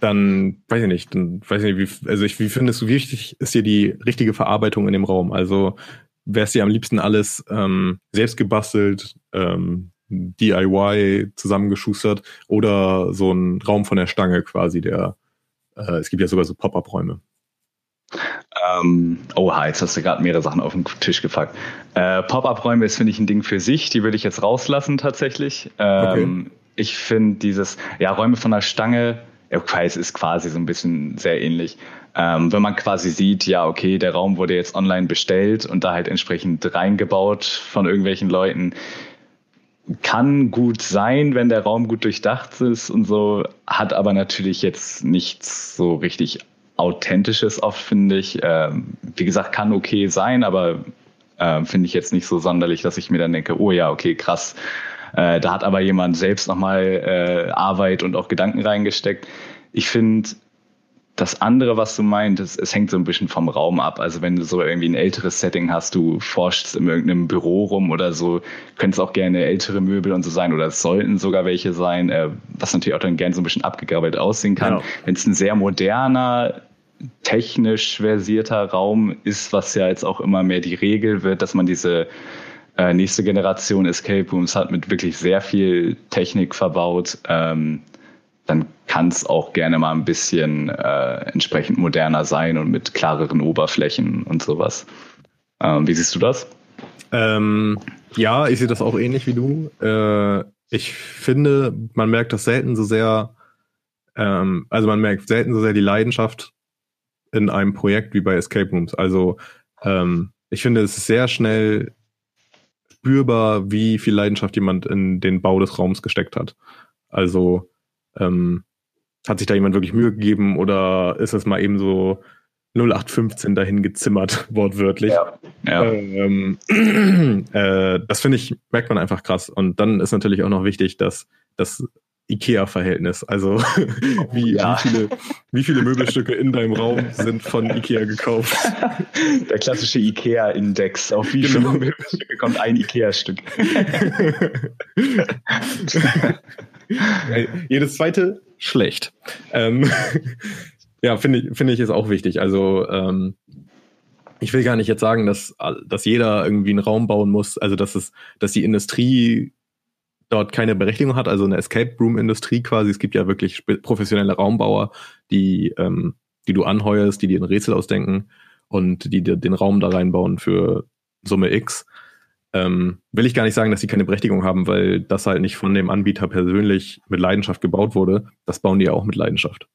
dann weiß ich nicht, dann weiß ich nicht, wie, also ich, wie findest du, wie wichtig ist dir die richtige Verarbeitung in dem Raum? Also wär's dir am liebsten alles ähm, selbst gebastelt, ähm, DIY zusammengeschustert oder so ein Raum von der Stange quasi, der äh, es gibt ja sogar so Pop-up-Räume. Ähm, oha, jetzt hast du gerade mehrere Sachen auf den Tisch gepackt. Äh, Pop-up-Räume ist, finde ich, ein Ding für sich. Die würde ich jetzt rauslassen tatsächlich. Ähm, okay. Ich finde dieses, ja, Räume von der Stange Equise ist quasi so ein bisschen sehr ähnlich. Ähm, wenn man quasi sieht, ja, okay, der Raum wurde jetzt online bestellt und da halt entsprechend reingebaut von irgendwelchen Leuten, kann gut sein, wenn der Raum gut durchdacht ist und so, hat aber natürlich jetzt nichts so richtig Authentisches oft, finde ich. Ähm, wie gesagt, kann okay sein, aber äh, finde ich jetzt nicht so sonderlich, dass ich mir dann denke, oh ja, okay, krass. Äh, da hat aber jemand selbst nochmal äh, Arbeit und auch Gedanken reingesteckt. Ich finde, das andere, was du meintest, es hängt so ein bisschen vom Raum ab. Also wenn du so irgendwie ein älteres Setting hast, du forschst in irgendeinem Büro rum oder so, können es auch gerne ältere Möbel und so sein oder es sollten sogar welche sein, äh, was natürlich auch dann gerne so ein bisschen abgegabelt aussehen kann. Genau. Wenn es ein sehr moderner, technisch versierter Raum ist, was ja jetzt auch immer mehr die Regel wird, dass man diese äh, nächste Generation Escape Rooms hat mit wirklich sehr viel Technik verbaut. Ähm, dann kann es auch gerne mal ein bisschen äh, entsprechend moderner sein und mit klareren Oberflächen und sowas. Ähm, wie siehst du das? Ähm, ja, ich sehe das auch ähnlich wie du. Äh, ich finde, man merkt das selten so sehr, ähm, also man merkt selten so sehr die Leidenschaft in einem Projekt wie bei Escape Rooms. Also ähm, ich finde, es ist sehr schnell spürbar, wie viel Leidenschaft jemand in den Bau des Raums gesteckt hat. Also ähm, hat sich da jemand wirklich Mühe gegeben oder ist es mal eben so 0815 dahin gezimmert, wortwörtlich? Ja. ja. Ähm, äh, das finde ich, merkt man einfach krass. Und dann ist natürlich auch noch wichtig, dass das IKEA-Verhältnis. Also wie, ja. wie, viele, wie viele Möbelstücke in deinem Raum sind von IKEA gekauft? Der klassische IKEA-Index. Auf wie genau. viele Möbelstücke kommt ein IKEA-Stück? Jedes zweite schlecht. Ähm, ja, finde ich, finde ich ist auch wichtig. Also ähm, ich will gar nicht jetzt sagen, dass, dass jeder irgendwie einen Raum bauen muss, also dass es, dass die Industrie dort keine Berechtigung hat, also eine Escape Room Industrie quasi. Es gibt ja wirklich professionelle Raumbauer, die, ähm, die du anheuerst, die dir ein Rätsel ausdenken und die dir den Raum da reinbauen für Summe X. Ähm, will ich gar nicht sagen, dass sie keine Berechtigung haben, weil das halt nicht von dem Anbieter persönlich mit Leidenschaft gebaut wurde. Das bauen die ja auch mit Leidenschaft.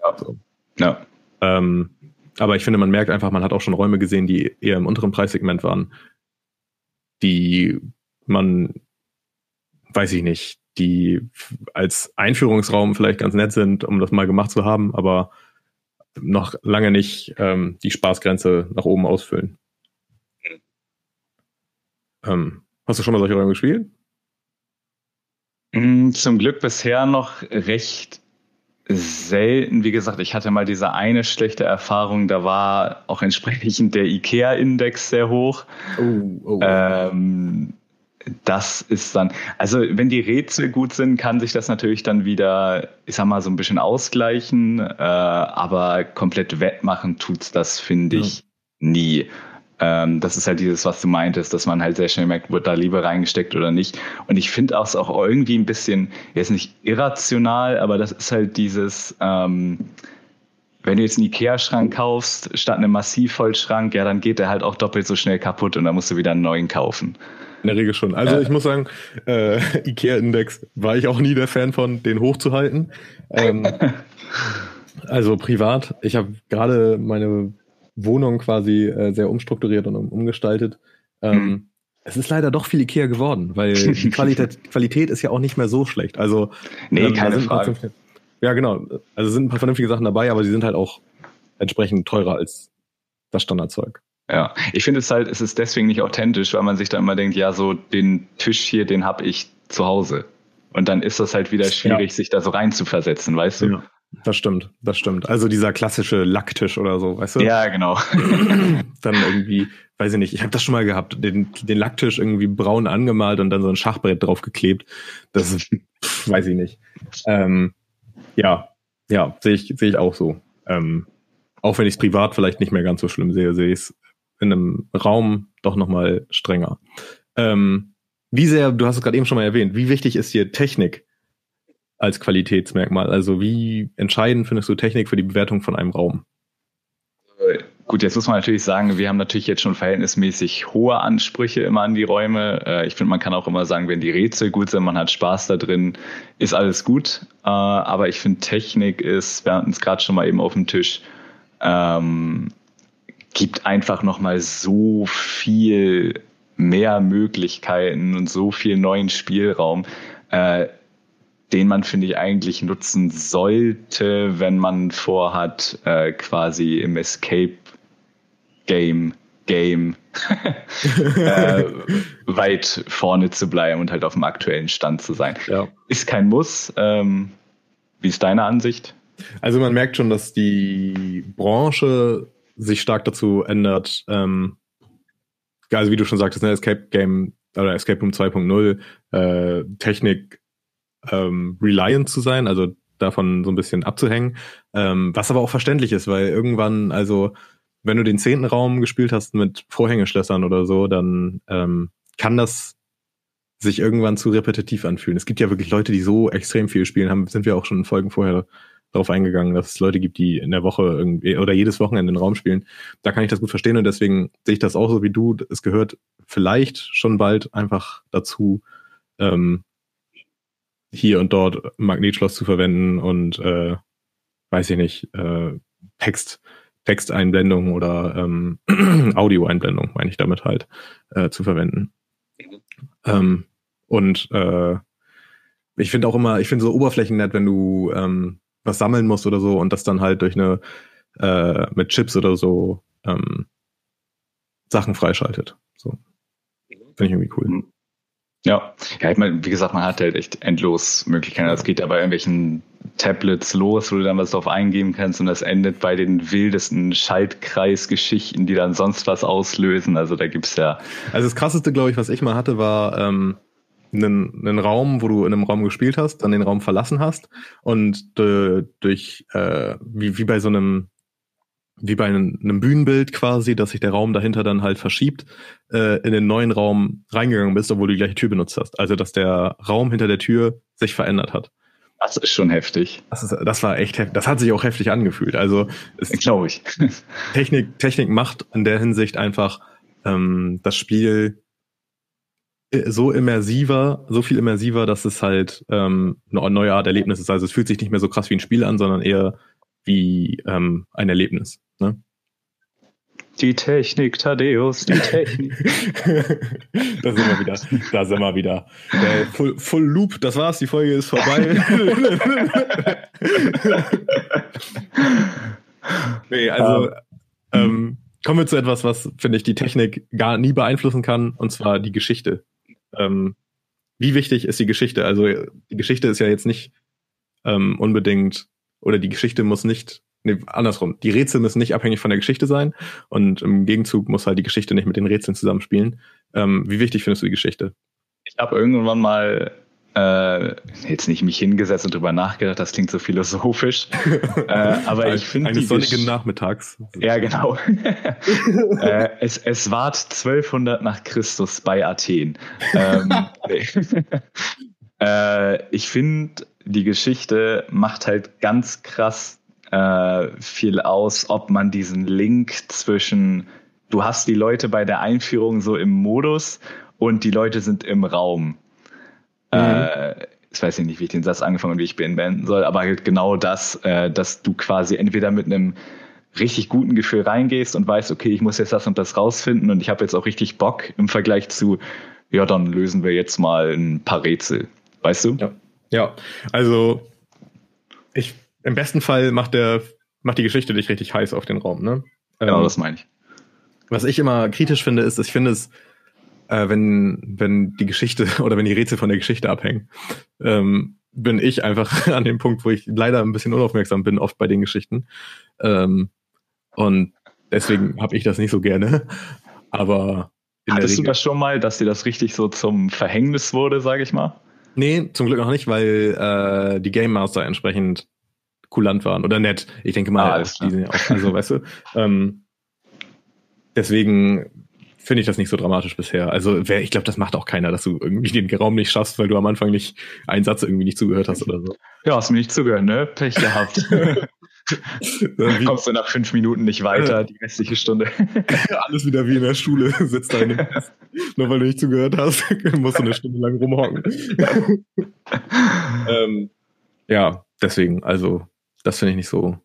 Ja. So. ja. Ähm, aber ich finde, man merkt einfach, man hat auch schon Räume gesehen, die eher im unteren Preissegment waren, die man weiß ich nicht, die als Einführungsraum vielleicht ganz nett sind, um das mal gemacht zu haben, aber noch lange nicht ähm, die Spaßgrenze nach oben ausfüllen. Ähm, hast du schon mal solche Räume gespielt? Mm, zum Glück bisher noch recht selten. Wie gesagt, ich hatte mal diese eine schlechte Erfahrung, da war auch entsprechend der IKEA-Index sehr hoch. Oh, oh. Ähm, das ist dann, also wenn die Rätsel gut sind, kann sich das natürlich dann wieder, ich sag mal, so ein bisschen ausgleichen, äh, aber komplett wettmachen tut's das, finde ich, ja. nie. Ähm, das ist halt dieses, was du meintest, dass man halt sehr schnell merkt, wird da Liebe reingesteckt oder nicht. Und ich finde auch auch irgendwie ein bisschen, jetzt nicht irrational, aber das ist halt dieses, ähm, wenn du jetzt einen Ikea-Schrank kaufst, statt einem Massivholzschrank, ja, dann geht der halt auch doppelt so schnell kaputt und dann musst du wieder einen neuen kaufen. In der Regel schon. Also ja. ich muss sagen, äh, Ikea-Index war ich auch nie der Fan von, den hochzuhalten. Ähm, also privat. Ich habe gerade meine Wohnung quasi äh, sehr umstrukturiert und um, umgestaltet. Ähm, hm. Es ist leider doch viel Ikea geworden, weil die Qualität, Qualität ist ja auch nicht mehr so schlecht. Also nee, ähm, keine Frage. Ja, genau. Also sind ein paar vernünftige Sachen dabei, aber sie sind halt auch entsprechend teurer als das Standardzeug. Ja, ich finde es halt, es ist deswegen nicht authentisch, weil man sich dann immer denkt, ja, so den Tisch hier, den habe ich zu Hause. Und dann ist das halt wieder schwierig, ja. sich da so reinzuversetzen, weißt du? Ja, das stimmt, das stimmt. Also dieser klassische Lacktisch oder so, weißt du? Ja, genau. dann irgendwie, weiß ich nicht, ich habe das schon mal gehabt, den, den Lacktisch irgendwie braun angemalt und dann so ein Schachbrett draufgeklebt. Das ist, weiß ich nicht. Ähm, ja, ja, sehe ich, sehe ich auch so. Ähm, auch wenn ich es privat vielleicht nicht mehr ganz so schlimm sehe, sehe ich es in einem Raum doch nochmal strenger. Ähm, wie sehr, du hast es gerade eben schon mal erwähnt, wie wichtig ist dir Technik als Qualitätsmerkmal? Also wie entscheidend findest du Technik für die Bewertung von einem Raum? Gut, jetzt muss man natürlich sagen, wir haben natürlich jetzt schon verhältnismäßig hohe Ansprüche immer an die Räume. Äh, ich finde, man kann auch immer sagen, wenn die Rätsel gut sind, man hat Spaß da drin, ist alles gut. Äh, aber ich finde, Technik ist, wir hatten es gerade schon mal eben auf dem Tisch, ähm, gibt einfach nochmal so viel mehr Möglichkeiten und so viel neuen Spielraum. Äh, den man, finde ich, eigentlich nutzen sollte, wenn man vorhat, äh, quasi im Escape Game Game äh, weit vorne zu bleiben und halt auf dem aktuellen Stand zu sein. Ja. Ist kein Muss. Ähm, wie ist deine Ansicht? Also man merkt schon, dass die Branche sich stark dazu ändert. Ähm, also wie du schon sagtest, ne, Escape Game oder Escape Room 2.0 äh, Technik ähm, reliant zu sein, also davon so ein bisschen abzuhängen, ähm, was aber auch verständlich ist, weil irgendwann, also wenn du den zehnten Raum gespielt hast mit Vorhängeschlössern oder so, dann ähm, kann das sich irgendwann zu repetitiv anfühlen. Es gibt ja wirklich Leute, die so extrem viel spielen, haben, sind wir auch schon in Folgen vorher darauf eingegangen, dass es Leute gibt, die in der Woche irgendwie oder jedes Wochenende den Raum spielen. Da kann ich das gut verstehen und deswegen sehe ich das auch so wie du. Es gehört vielleicht schon bald einfach dazu, ähm, hier und dort Magnetschloss zu verwenden und äh, weiß ich nicht, äh, Text, Texteinblendung oder ähm, Audioeinblendung, meine ich damit halt, äh, zu verwenden. Ähm, und äh, ich finde auch immer, ich finde so Oberflächen nett, wenn du ähm, was sammeln musst oder so und das dann halt durch eine äh, mit Chips oder so ähm, Sachen freischaltet. So. Finde ich irgendwie cool. Ja, ja, ich meine, wie gesagt, man hat halt echt endlos Möglichkeiten. Das geht ja bei irgendwelchen Tablets los, wo du dann was drauf eingeben kannst und das endet bei den wildesten Schaltkreisgeschichten, die dann sonst was auslösen. Also da gibt's ja. Also das krasseste, glaube ich, was ich mal hatte, war ähm, einen, einen Raum, wo du in einem Raum gespielt hast, dann den Raum verlassen hast und äh, durch äh, wie, wie bei so einem wie bei einem, einem Bühnenbild quasi, dass sich der Raum dahinter dann halt verschiebt, äh, in den neuen Raum reingegangen bist, obwohl du die gleiche Tür benutzt hast. Also dass der Raum hinter der Tür sich verändert hat. Das ist schon heftig. Das, ist, das war echt heftig. Das hat sich auch heftig angefühlt. Also glaube ich. Technik, Technik macht in der Hinsicht einfach ähm, das Spiel so immersiver, so viel immersiver, dass es halt ähm, eine neue Art Erlebnis ist. Also es fühlt sich nicht mehr so krass wie ein Spiel an, sondern eher wie ähm, ein Erlebnis. Ne? Die Technik, Thaddeus, die Technik. da sind wir wieder. Da sind wir wieder. Der Full, Full Loop, das war's, die Folge ist vorbei. nee, also ähm, kommen wir zu etwas, was, finde ich, die Technik gar nie beeinflussen kann, und zwar die Geschichte. Ähm, wie wichtig ist die Geschichte? Also die Geschichte ist ja jetzt nicht ähm, unbedingt, oder die Geschichte muss nicht, nee, andersrum, die Rätsel müssen nicht abhängig von der Geschichte sein und im Gegenzug muss halt die Geschichte nicht mit den Rätseln zusammenspielen. Ähm, wie wichtig findest du die Geschichte? Ich habe irgendwann mal äh, jetzt nicht mich hingesetzt und drüber nachgedacht, das klingt so philosophisch. äh, aber ich finde. Eines sonnigen Nachmittags. Ja, genau. äh, es, es ward 1200 nach Christus bei Athen. Ähm, äh, ich finde, die Geschichte macht halt ganz krass äh, viel aus, ob man diesen Link zwischen, du hast die Leute bei der Einführung so im Modus und die Leute sind im Raum. Mhm. Äh, ich weiß nicht, wie ich den Satz angefangen und wie ich beenden soll, aber halt genau das, äh, dass du quasi entweder mit einem richtig guten Gefühl reingehst und weißt, okay, ich muss jetzt das und das rausfinden und ich habe jetzt auch richtig Bock im Vergleich zu, ja, dann lösen wir jetzt mal ein paar Rätsel. Weißt du? Ja. Ja, also ich im besten Fall macht der macht die Geschichte dich richtig heiß auf den Raum, ne? Genau, ähm, das meine ich. Was ich immer kritisch finde, ist, ich finde es äh, wenn, wenn die Geschichte oder wenn die Rätsel von der Geschichte abhängen, ähm, bin ich einfach an dem Punkt, wo ich leider ein bisschen unaufmerksam bin, oft bei den Geschichten. Ähm, und deswegen habe ich das nicht so gerne. Aber Hattest du das schon mal, dass dir das richtig so zum Verhängnis wurde, sage ich mal? Nee, zum Glück noch nicht, weil äh, die Game Master entsprechend kulant waren oder nett. Ich denke mal, ah, die sind ja auch, also weißt du. Ähm, deswegen finde ich das nicht so dramatisch bisher. Also wer, ich glaube, das macht auch keiner, dass du irgendwie den Raum nicht schaffst, weil du am Anfang nicht einen Satz irgendwie nicht zugehört hast oder so. Ja, hast mir nicht zugehört, ne? Pech gehabt. Dann kommst du nach fünf Minuten nicht weiter, die restliche Stunde. Alles wieder wie in der Schule, sitzt da in dem Nur weil du nicht zugehört hast, musst du eine Stunde lang rumhocken. ähm, ja, deswegen, also, das finde ich nicht so,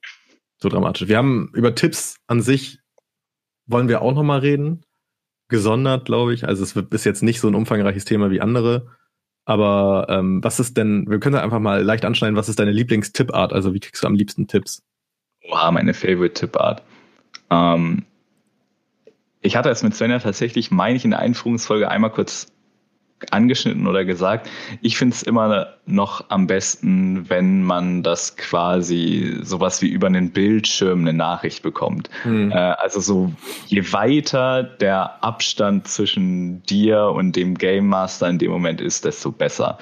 so dramatisch. Wir haben über Tipps an sich, wollen wir auch nochmal reden gesondert, glaube ich. Also es wird bis jetzt nicht so ein umfangreiches Thema wie andere Aber ähm, was ist denn, wir können einfach mal leicht anschneiden, was ist deine Lieblingstippart? Also wie kriegst du am liebsten Tipps? Oha, meine Favorite-Tippart. Ähm, ich hatte es mit Svenja tatsächlich, meine ich, in der Einführungsfolge einmal kurz angeschnitten oder gesagt. Ich finde es immer noch am besten, wenn man das quasi sowas wie über einen Bildschirm eine Nachricht bekommt. Hm. Äh, also so je weiter der Abstand zwischen dir und dem Game Master in dem Moment ist, desto besser.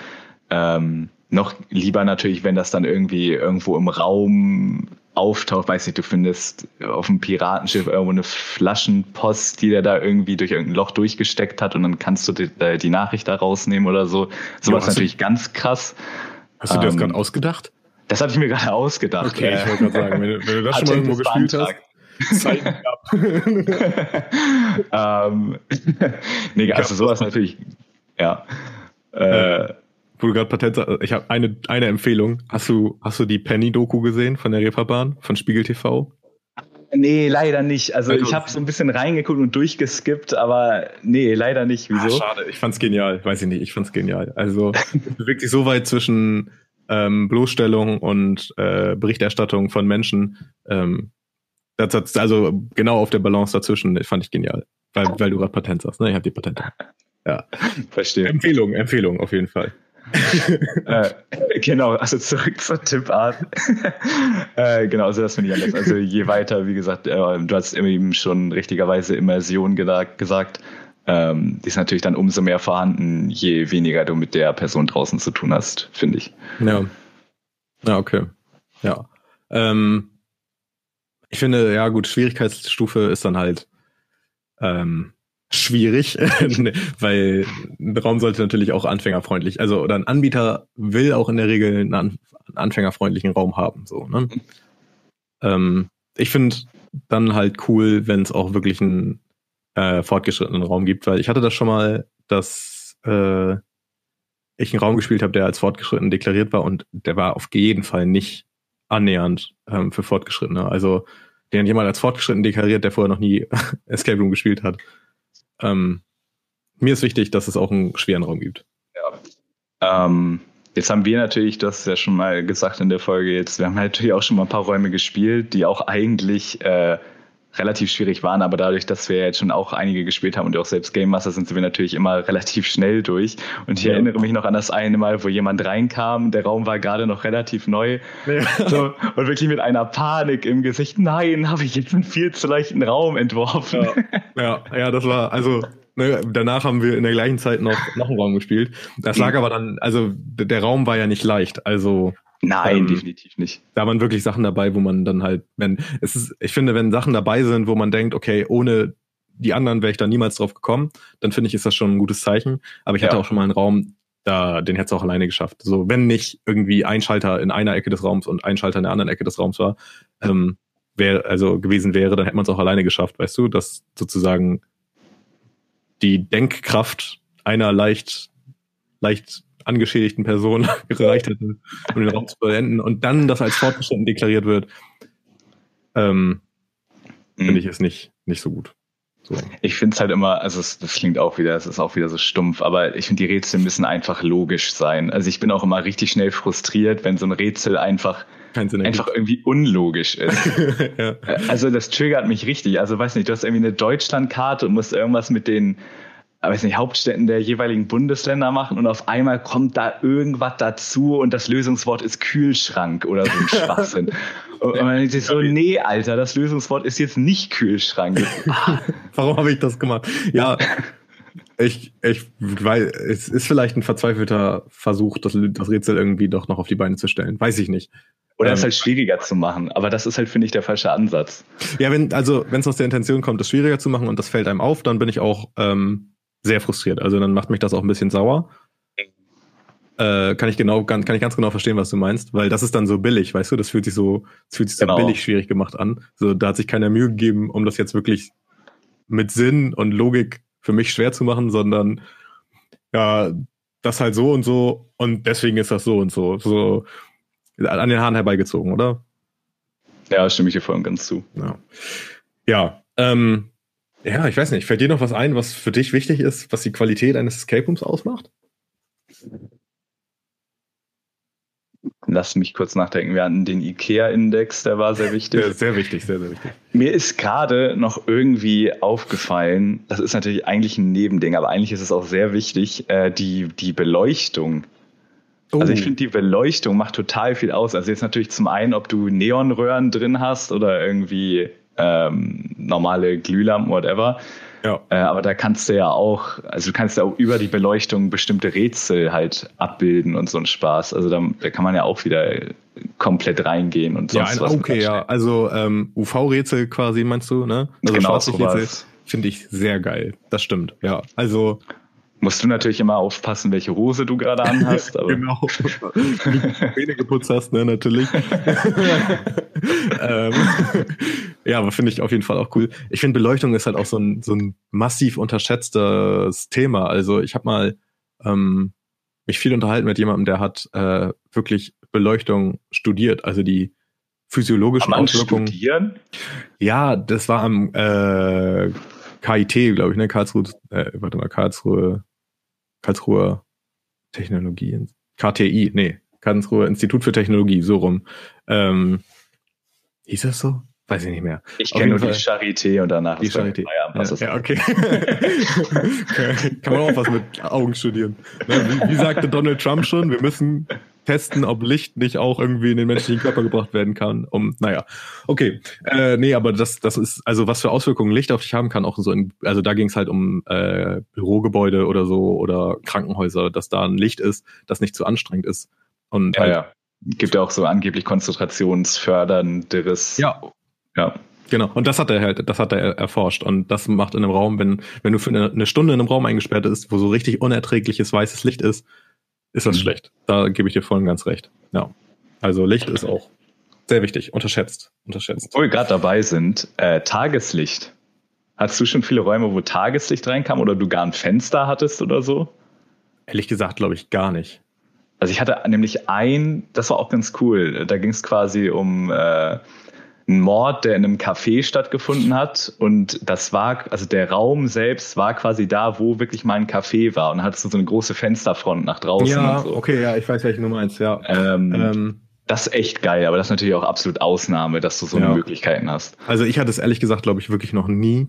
Ähm, noch lieber natürlich, wenn das dann irgendwie irgendwo im Raum auftaucht, weiß nicht, du findest auf dem Piratenschiff irgendwo eine Flaschenpost, die der da irgendwie durch irgendein Loch durchgesteckt hat und dann kannst du die, äh, die Nachricht da rausnehmen oder so. Sowas ja, natürlich du, ganz krass. Hast du dir das gerade ähm, ausgedacht? Das habe ich mir gerade ausgedacht. Okay, ich wollte gerade sagen, wenn, wenn, du das schon mal irgendwo gespielt hast. Zeigen ab. ähm, nee, also sowas natürlich, ja. Äh, wo du gerade Patent ich habe eine, eine Empfehlung. Hast du, hast du die Penny-Doku gesehen von der Reeperbahn, von Spiegel TV? Nee, leider nicht. Also, also ich habe so ein bisschen reingeguckt und durchgeskippt, aber nee, leider nicht. Wieso? Ah, schade, ich fand's genial. Weiß ich nicht, ich fand's genial. Also bewegt sich so weit zwischen ähm, Bloßstellung und äh, Berichterstattung von Menschen. Ähm, das, das, also genau auf der Balance dazwischen fand ich genial. Weil, weil du gerade Patent sagst, ne? Ich habe die Patente. Ja. Verstehe. Empfehlung, Empfehlung auf jeden Fall äh, genau, also zurück zur Tippart. äh, genau, also das finde ich anders. Also je weiter, wie gesagt, äh, du hast eben schon richtigerweise Immersion gesagt. Ähm, die ist natürlich dann umso mehr vorhanden, je weniger du mit der Person draußen zu tun hast, finde ich. Ja. Ja, okay. Ja. Ähm, ich finde, ja gut, Schwierigkeitsstufe ist dann halt ähm, schwierig, weil ein Raum sollte natürlich auch anfängerfreundlich, also oder ein Anbieter will auch in der Regel einen anfängerfreundlichen Raum haben. So, ne? Ähm, ich finde dann halt cool, wenn es auch wirklich einen äh, fortgeschrittenen Raum gibt, weil ich hatte das schon mal, dass äh, ich einen Raum gespielt habe, der als fortgeschritten deklariert war und der war auf jeden Fall nicht annähernd ähm, für Fortgeschrittene. Also den hat jemand als fortgeschritten deklariert, der vorher noch nie Escape Room gespielt hat. Ähm, mir ist wichtig, dass es auch einen schweren Raum gibt. Ja. Ähm, jetzt haben wir natürlich, das ist ja schon mal gesagt in der Folge jetzt, wir haben natürlich auch schon mal ein paar Räume gespielt, die auch eigentlich äh, relativ schwierig waren, aber dadurch, dass wir jetzt schon auch einige gespielt haben und auch selbst Game Master sind, sind wir natürlich immer relativ schnell durch. Und ich ja. erinnere mich noch an das eine Mal, wo jemand reinkam, der Raum war gerade noch relativ neu ja. so, und wirklich mit einer Panik im Gesicht, nein, habe ich jetzt einen viel zu leichten Raum entworfen. Ja, ja, ja das war, also Ne, danach haben wir in der gleichen Zeit noch, noch einen Raum gespielt. Das lag mhm. aber dann, also der Raum war ja nicht leicht. Also Nein, ähm, definitiv nicht. Da waren wirklich Sachen dabei, wo man dann halt, wenn, es ist, ich finde, wenn Sachen dabei sind, wo man denkt, okay, ohne die anderen wäre ich da niemals drauf gekommen, dann finde ich, ist das schon ein gutes Zeichen. Aber ich ja. hatte auch schon mal einen Raum, da, den hätte es auch alleine geschafft. So, wenn nicht irgendwie ein Schalter in einer Ecke des Raums und ein Schalter in der anderen Ecke des Raums war, ähm, wäre, also gewesen wäre, dann hätte man es auch alleine geschafft, weißt du, dass sozusagen die Denkkraft einer leicht, leicht angeschädigten Person gereicht hätte, um den Raum zu beenden und dann das als fortgeschritten deklariert wird, ähm, mhm. finde ich es nicht, nicht so gut. So. Ich finde es halt immer, also es, das klingt auch wieder, es ist auch wieder so stumpf, aber ich finde, die Rätsel müssen einfach logisch sein. Also ich bin auch immer richtig schnell frustriert, wenn so ein Rätsel einfach einfach irgendwie unlogisch ist. ja. Also das triggert mich richtig. Also weiß nicht, du hast irgendwie eine Deutschlandkarte und musst irgendwas mit den weiß nicht, Hauptstädten der jeweiligen Bundesländer machen und auf einmal kommt da irgendwas dazu und das Lösungswort ist Kühlschrank oder so ein Schwachsinn. und man denkt sich so, nee, Alter, das Lösungswort ist jetzt nicht Kühlschrank. Warum habe ich das gemacht? Ja, ich, ich weil es ist vielleicht ein verzweifelter Versuch, das, das Rätsel irgendwie doch noch auf die Beine zu stellen. Weiß ich nicht. Oder ähm, es halt schwieriger zu machen. Aber das ist halt, finde ich, der falsche Ansatz. Ja, wenn, also, wenn es aus der Intention kommt, das schwieriger zu machen und das fällt einem auf, dann bin ich auch ähm, sehr frustriert. Also dann macht mich das auch ein bisschen sauer. Äh, kann ich genau, kann, kann ich ganz genau verstehen, was du meinst, weil das ist dann so billig, weißt du, das fühlt sich so, das fühlt sich genau. so billig schwierig gemacht an. So, da hat sich keiner Mühe gegeben, um das jetzt wirklich mit Sinn und Logik für mich schwer zu machen, sondern ja, das halt so und so und deswegen ist das so und so. So an den Haaren herbeigezogen, oder? Ja, stimme ich dir voll und ganz zu. Ja, ja ähm, ja, ich weiß nicht. Fällt dir noch was ein, was für dich wichtig ist, was die Qualität eines Escape Rooms ausmacht? Lass mich kurz nachdenken. Wir hatten den IKEA-Index, der war sehr wichtig. Sehr, sehr wichtig, sehr, sehr wichtig. Mir ist gerade noch irgendwie aufgefallen, das ist natürlich eigentlich ein Nebending, aber eigentlich ist es auch sehr wichtig, äh, die, die Beleuchtung. Oh. Also ich finde, die Beleuchtung macht total viel aus. Also jetzt natürlich zum einen, ob du Neonröhren drin hast oder irgendwie ähm, normale Glühlampen, whatever. Ja. Äh, aber da kannst du ja auch, also du kannst ja auch über die Beleuchtung bestimmte Rätsel halt abbilden und so ein Spaß. Also da, da kann man ja auch wieder komplett reingehen und sonst ja, ein, was. Okay, ja. Also ähm, UV-Rätsel quasi meinst du, ne? Also genau, sowas. Finde ich sehr geil. Das stimmt, ja. Also Musst du natürlich immer aufpassen, welche Hose du gerade anhast. Aber genau. Zähne geputzt hast, ne, natürlich. ähm, ja, aber finde ich auf jeden Fall auch cool. Ich finde, Beleuchtung ist halt auch so ein, so ein massiv unterschätztes Thema. Also ich habe mal ähm, mich viel unterhalten mit jemandem, der hat äh, wirklich Beleuchtung studiert, also die physiologischen Auswirkungen. Studieren? Ja, das war am äh, KIT, glaube ich, ne? Karlsruhe, äh, warte mal, Karlsruhe Karlsruher Technologie, KTI, nee, Karlsruher Institut für Technologie, so rum. Ähm, hieß das so? Weiß ich nicht mehr. Ich kenne nur Fall. die Charité und danach die Charité. Ja, ja, okay. Kann man auch was mit Augen studieren. Ne, wie, wie sagte Donald Trump schon, wir müssen testen, ob Licht nicht auch irgendwie in den menschlichen Körper gebracht werden kann. Um, naja, okay. Äh, nee, aber das, das ist, also was für Auswirkungen Licht auf dich haben kann, auch so in, also da ging es halt um äh, Bürogebäude oder so oder Krankenhäuser, dass da ein Licht ist, das nicht zu anstrengend ist. Und ja, halt, ja. Gibt ja auch so angeblich konzentrationsfördernderes. Ja. Ja. Genau, und das hat er halt, das hat er erforscht. Und das macht in einem Raum, wenn, wenn du für eine, eine Stunde in einem Raum eingesperrt bist, wo so richtig unerträgliches weißes Licht ist, ist das mhm. schlecht. Da gebe ich dir voll und ganz recht. Ja. Also Licht ist auch sehr wichtig, unterschätzt. unterschätzt. Wo wir gerade dabei sind, äh, Tageslicht. Hattest du schon viele Räume, wo Tageslicht reinkam oder du gar ein Fenster hattest oder so? Ehrlich gesagt, glaube ich, gar nicht. Also ich hatte nämlich ein, das war auch ganz cool. Da ging es quasi um äh, ein Mord, der in einem Café stattgefunden hat. Und das war, also der Raum selbst war quasi da, wo wirklich mal ein Café war. Und hattest du so eine große Fensterfront nach draußen. Ja, so. okay, ja, ich weiß, welche Nummer eins, ja. Ähm, ähm, das ist echt geil, aber das ist natürlich auch absolut Ausnahme, dass du so ja. Möglichkeiten hast. Also ich hatte es ehrlich gesagt, glaube ich, wirklich noch nie.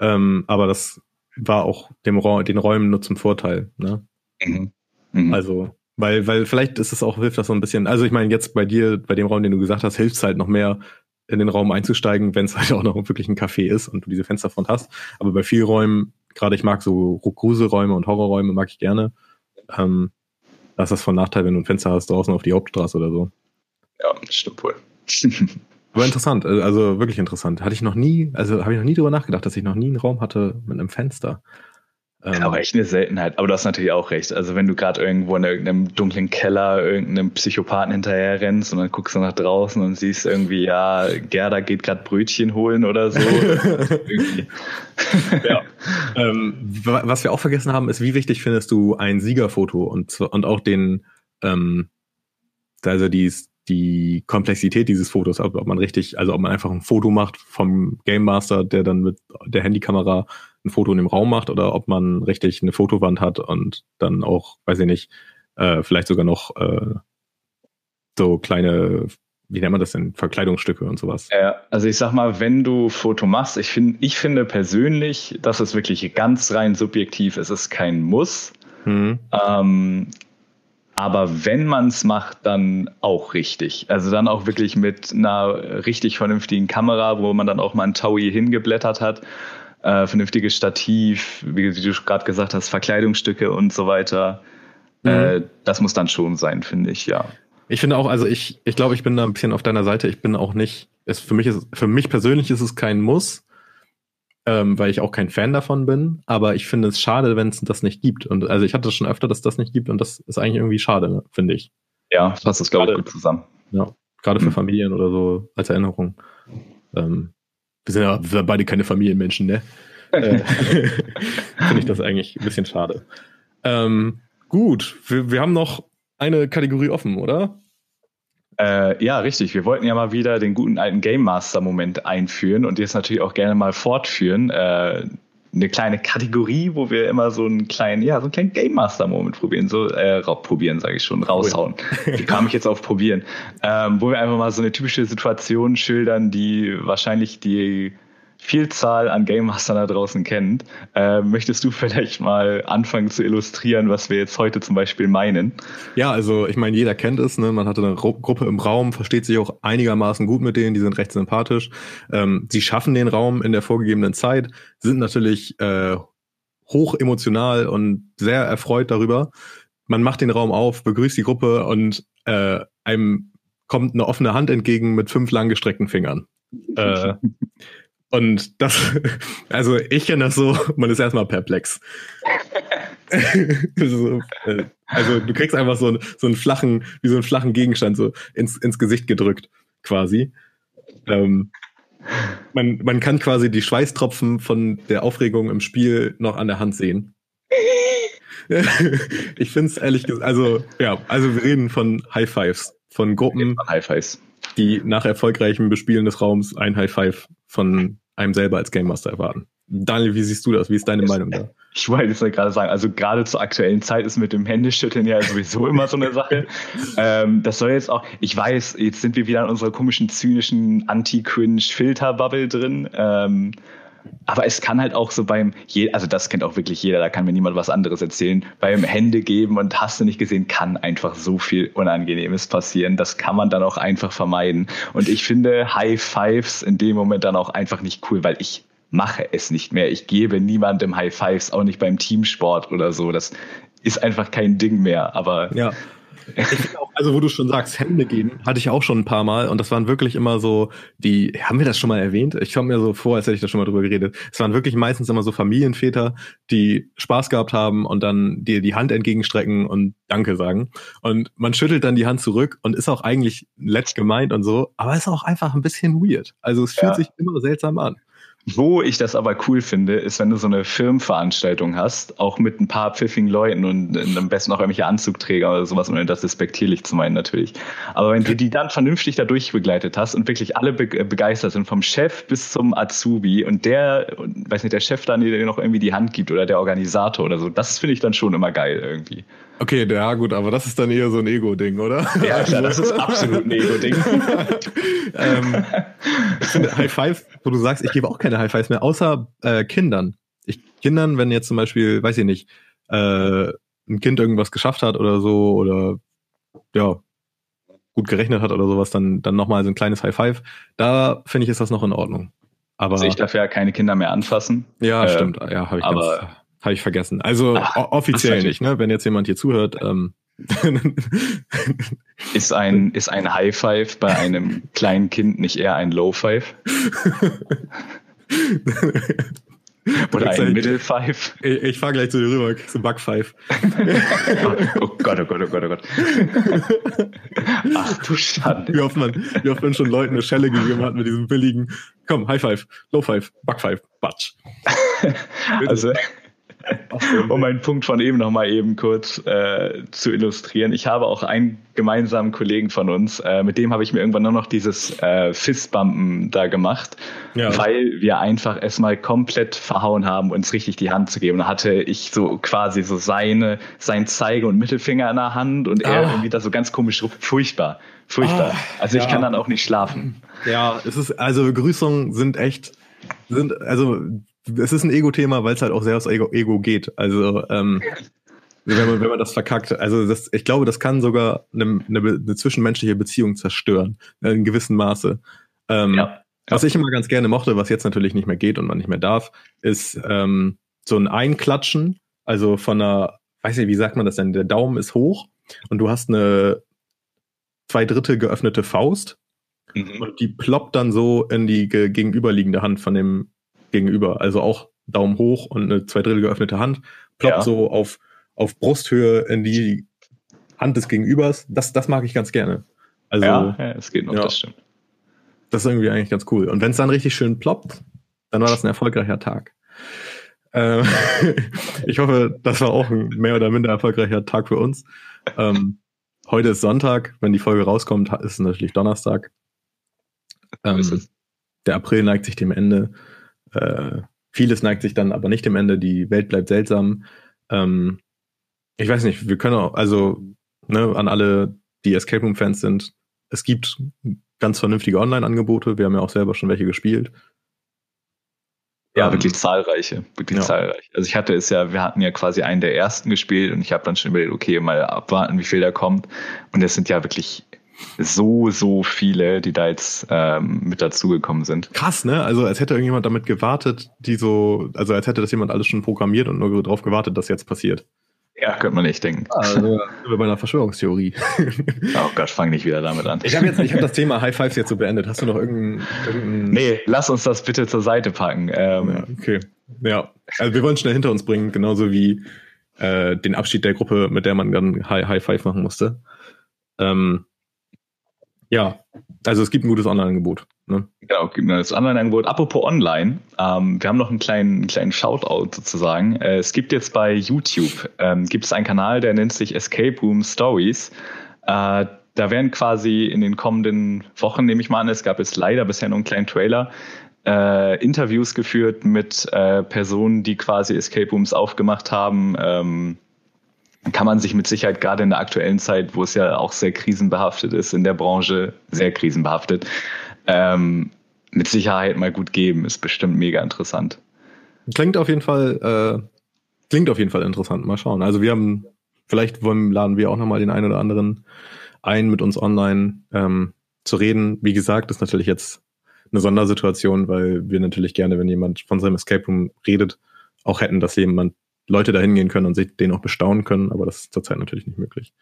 Ähm, aber das war auch dem Ra den Räumen nur zum Vorteil. Ne? Mhm. Mhm. Also, weil, weil vielleicht ist es auch, hilft das so ein bisschen. Also ich meine, jetzt bei dir, bei dem Raum, den du gesagt hast, hilft es halt noch mehr, in den Raum einzusteigen, wenn es halt auch noch wirklich ein Café ist und du diese Fensterfront hast. Aber bei vielen Räumen, gerade ich mag so Gruselräume und Horrorräume, mag ich gerne. Ähm, da ist das von Nachteil, wenn du ein Fenster hast draußen auf die Hauptstraße oder so. Ja, stimmt wohl. Aber interessant, äh, also wirklich interessant. Hatte ich noch nie, also habe ich noch nie drüber nachgedacht, dass ich noch nie einen Raum hatte mit einem Fenster. Ähm, aber echt eine Seltenheit. Aber du hast natürlich auch recht. Also wenn du gerade irgendwo in irgendeinem dunklen Keller irgendeinem Psychopathen hinterher rennst und dann guckst du nach draußen und siehst irgendwie, ja, Gerda geht gerade Brötchen holen oder so. ja. ähm, was wir auch vergessen haben, ist, wie wichtig findest du ein Siegerfoto und, und auch den, ähm, also die, die Komplexität dieses Fotos, ob, ob man richtig, also ob man einfach ein Foto macht vom Game Master, der dann mit der Handykamera ein Foto in dem Raum macht oder ob man richtig eine Fotowand hat und dann auch, weiß ich nicht, äh, vielleicht sogar noch äh, so kleine, wie nennt man das denn, Verkleidungsstücke und sowas. Ja, also ich sag mal, wenn du Foto machst, ich finde, ich finde persönlich, dass es wirklich ganz rein subjektiv ist, es ist kein Muss. Mhm. Ähm, aber wenn man es macht, dann auch richtig. Also dann auch wirklich mit einer richtig vernünftigen Kamera, wo man dann auch mal ein Taui hingeblättert hat äh, vernünftiges Stativ, wie, wie du gerade gesagt hast, Verkleidungsstücke und so weiter. Mhm. Äh, das muss dann schon sein, finde ich, ja. Ich finde auch, also ich, ich glaube, ich bin da ein bisschen auf deiner Seite. Ich bin auch nicht, es, für mich ist, für mich persönlich ist es kein Muss, ähm, weil ich auch kein Fan davon bin. Aber ich finde es schade, wenn es das nicht gibt. Und also ich hatte schon öfter, dass das nicht gibt und das ist eigentlich irgendwie schade, ne, finde ich. Ja, passt das glaube ich gut zusammen. Ja, gerade für mhm. Familien oder so als Erinnerung. Ähm, wir sind ja beide keine Familienmenschen, ne? Äh, Finde ich das eigentlich ein bisschen schade. Ähm, gut, wir, wir haben noch eine Kategorie offen, oder? Äh, ja, richtig. Wir wollten ja mal wieder den guten alten Game Master Moment einführen und jetzt natürlich auch gerne mal fortführen. Äh, eine kleine Kategorie, wo wir immer so einen kleinen, ja, so einen kleinen Game Master Moment probieren, so äh, probieren, sage ich schon, raushauen. Wie kam ich jetzt auf probieren? Ähm, wo wir einfach mal so eine typische Situation schildern, die wahrscheinlich die Vielzahl an Game Mastern da draußen kennt. Äh, möchtest du vielleicht mal anfangen zu illustrieren, was wir jetzt heute zum Beispiel meinen? Ja, also ich meine, jeder kennt es. Ne? Man hatte eine Gruppe im Raum, versteht sich auch einigermaßen gut mit denen, die sind recht sympathisch. Ähm, sie schaffen den Raum in der vorgegebenen Zeit, sind natürlich äh, hoch emotional und sehr erfreut darüber. Man macht den Raum auf, begrüßt die Gruppe und äh, einem kommt eine offene Hand entgegen mit fünf langgestreckten Fingern. äh, und das, also ich kenne das so, man ist erstmal perplex. also, also du kriegst einfach so, so einen flachen, wie so einen flachen Gegenstand so ins, ins Gesicht gedrückt, quasi. Ähm, man, man kann quasi die Schweißtropfen von der Aufregung im Spiel noch an der Hand sehen. ich finde es ehrlich gesagt, also ja, also wir reden von High Fives, von Gruppen, High Fives die nach erfolgreichem Bespielen des Raums ein High Five von einem selber als Game Master erwarten. Daniel, wie siehst du das? Wie ist deine Meinung da? Ich wollte jetzt gerade sagen, also gerade zur aktuellen Zeit ist mit dem Händeschütteln ja sowieso immer so eine Sache. ähm, das soll jetzt auch, ich weiß, jetzt sind wir wieder in unserer komischen, zynischen Anti-Cringe-Filter-Bubble drin. Ähm, aber es kann halt auch so beim, also das kennt auch wirklich jeder, da kann mir niemand was anderes erzählen. Beim Hände geben und hast du nicht gesehen, kann einfach so viel Unangenehmes passieren. Das kann man dann auch einfach vermeiden. Und ich finde High Fives in dem Moment dann auch einfach nicht cool, weil ich mache es nicht mehr. Ich gebe niemandem High Fives, auch nicht beim Teamsport oder so. Das ist einfach kein Ding mehr. Aber ja. Auch, also wo du schon sagst, Hände geben, hatte ich auch schon ein paar Mal und das waren wirklich immer so, die, haben wir das schon mal erwähnt? Ich komme mir so vor, als hätte ich da schon mal drüber geredet. Es waren wirklich meistens immer so Familienväter, die Spaß gehabt haben und dann dir die Hand entgegenstrecken und Danke sagen. Und man schüttelt dann die Hand zurück und ist auch eigentlich letzt gemeint und so, aber ist auch einfach ein bisschen weird. Also es fühlt ja. sich immer seltsam an. Wo ich das aber cool finde, ist, wenn du so eine Firmenveranstaltung hast, auch mit ein paar pfiffigen Leuten und am besten auch irgendwelche Anzugträger oder sowas, ohne das despektierlich zu meinen natürlich. Aber wenn du die dann vernünftig da durchbegleitet hast und wirklich alle be begeistert sind, vom Chef bis zum Azubi und der, weiß nicht, der Chef dann dir noch irgendwie die Hand gibt oder der Organisator oder so, das finde ich dann schon immer geil irgendwie. Okay, ja gut, aber das ist dann eher so ein Ego-Ding, oder? Ja, klar, das ist absolut ein Ego-Ding. ähm, ich finde High Five, wo du sagst, ich gebe auch keine High Fives mehr, außer äh, Kindern. Ich, Kindern, wenn jetzt zum Beispiel, weiß ich nicht, äh, ein Kind irgendwas geschafft hat oder so oder ja, gut gerechnet hat oder sowas, dann, dann nochmal so ein kleines High Five. Da finde ich, ist das noch in Ordnung. Aber also ich darf ja keine Kinder mehr anfassen. Ja, äh, stimmt. Ja, habe ich aber ganz, habe ich vergessen. Also Ach, offiziell nicht, ne? Wenn jetzt jemand hier zuhört. Ähm, ist ein, ist ein High Five bei einem kleinen Kind nicht eher ein Low Five? Oder ein Middle Five? Ich, ich fahre gleich zu dir rüber, kriegst du Bug Five. oh Gott, oh Gott, oh Gott, oh Gott. Ach du Schande. Wie oft man, wie oft man schon Leuten eine Schelle gegeben hat mit diesem billigen, komm, High Five, Low Five, Bug Five, Batsch. also, um meinen Punkt von eben nochmal eben kurz äh, zu illustrieren. Ich habe auch einen gemeinsamen Kollegen von uns, äh, mit dem habe ich mir irgendwann nur noch dieses äh, Fistbumpen da gemacht, ja. weil wir einfach erstmal komplett verhauen haben, uns richtig die Hand zu geben. Da hatte ich so quasi so seine, sein Zeige- und Mittelfinger in der Hand und er ah. irgendwie da so ganz komisch, furchtbar, furchtbar. Ah, also ich ja. kann dann auch nicht schlafen. Ja, es ist, also Begrüßungen sind echt, sind, also es ist ein Ego-Thema, weil es halt auch sehr aufs Ego, Ego geht. Also ähm, wenn man, wenn man das verkackt, also das, ich glaube, das kann sogar eine, eine, eine zwischenmenschliche Beziehung zerstören, in gewissem Maße. Ähm, ja. Was ich immer ganz gerne mochte, was jetzt natürlich nicht mehr geht und man nicht mehr darf, ist ähm, so ein Einklatschen, also von einer, weiß nicht, wie sagt man das denn, der Daumen ist hoch und du hast eine zwei Drittel geöffnete Faust mhm. und die ploppt dann so in die gegenüberliegende Hand von dem gegenüber. Also auch Daumen hoch und eine zwei Drittel geöffnete Hand, ploppt ja. so auf, auf Brusthöhe in die Hand des Gegenübers. Das, das mag ich ganz gerne. Also, ja, ja es geht noch, ja, das stimmt. Das ist irgendwie eigentlich ganz cool. Und wenn es dann richtig schön ploppt, dann war das ein erfolgreicher Tag. Ähm, ich hoffe, das war auch ein mehr oder minder erfolgreicher Tag für uns. Ähm, heute ist Sonntag, wenn die Folge rauskommt, ist es natürlich Donnerstag. Ähm, der April neigt sich dem Ende. Äh, Vieles neigt sich dann aber nicht dem Ende, die Welt bleibt seltsam. Ähm, ich weiß nicht, wir können auch, also ne, an alle, die Escape Room-Fans sind, es gibt ganz vernünftige Online-Angebote. Wir haben ja auch selber schon welche gespielt. Ja, ähm, wirklich zahlreiche, wirklich ja. zahlreiche. Also ich hatte es ja, wir hatten ja quasi einen der ersten gespielt und ich habe dann schon überlegt, okay, mal abwarten, wie viel da kommt. Und es sind ja wirklich so, so viele, die da jetzt ähm, mit dazugekommen sind. Krass, ne? Also als hätte irgendjemand damit gewartet, die so, also als hätte das jemand alles schon programmiert und nur darauf gewartet, dass jetzt passiert. Ja, könnte man nicht denken. Also, sind wir bei einer Verschwörungstheorie. Oh Gott, fang nicht wieder damit an. Ich habe jetzt, ich habe das Thema High Fives jetzt so beendet. Hast du noch irgendein, irgendein Nee, lass uns das bitte zur Seite packen. Ähm, ja, okay. Ja, also wir wollen schnell hinter uns bringen, genauso wie äh, den Abschied der Gruppe, mit der man dann High, High Five machen musste. Ähm, ja, also es gibt ein gutes Online-Angebot. Ne? Genau, gibt ein Online-Angebot. Apropos Online, ähm, wir haben noch einen kleinen, kleinen Shoutout sozusagen. Äh, es gibt jetzt bei YouTube, ähm, gibt einen Kanal, der nennt sich Escape Room Stories. Äh, da werden quasi in den kommenden Wochen, nehme ich mal an, es gab jetzt leider bisher nur einen kleinen Trailer, äh, Interviews geführt mit äh, Personen, die quasi Escape Rooms aufgemacht haben. Ähm, kann man sich mit Sicherheit gerade in der aktuellen Zeit, wo es ja auch sehr krisenbehaftet ist in der Branche, sehr krisenbehaftet, ähm, mit Sicherheit mal gut geben. Ist bestimmt mega interessant. Klingt auf jeden Fall, äh, klingt auf jeden Fall interessant. Mal schauen. Also wir haben, vielleicht wollen, laden wir auch nochmal den einen oder anderen ein, mit uns online ähm, zu reden. Wie gesagt, ist natürlich jetzt eine Sondersituation, weil wir natürlich gerne, wenn jemand von seinem Escape Room redet, auch hätten, dass jemand Leute da hingehen können und sich den auch bestaunen können, aber das ist zurzeit natürlich nicht möglich.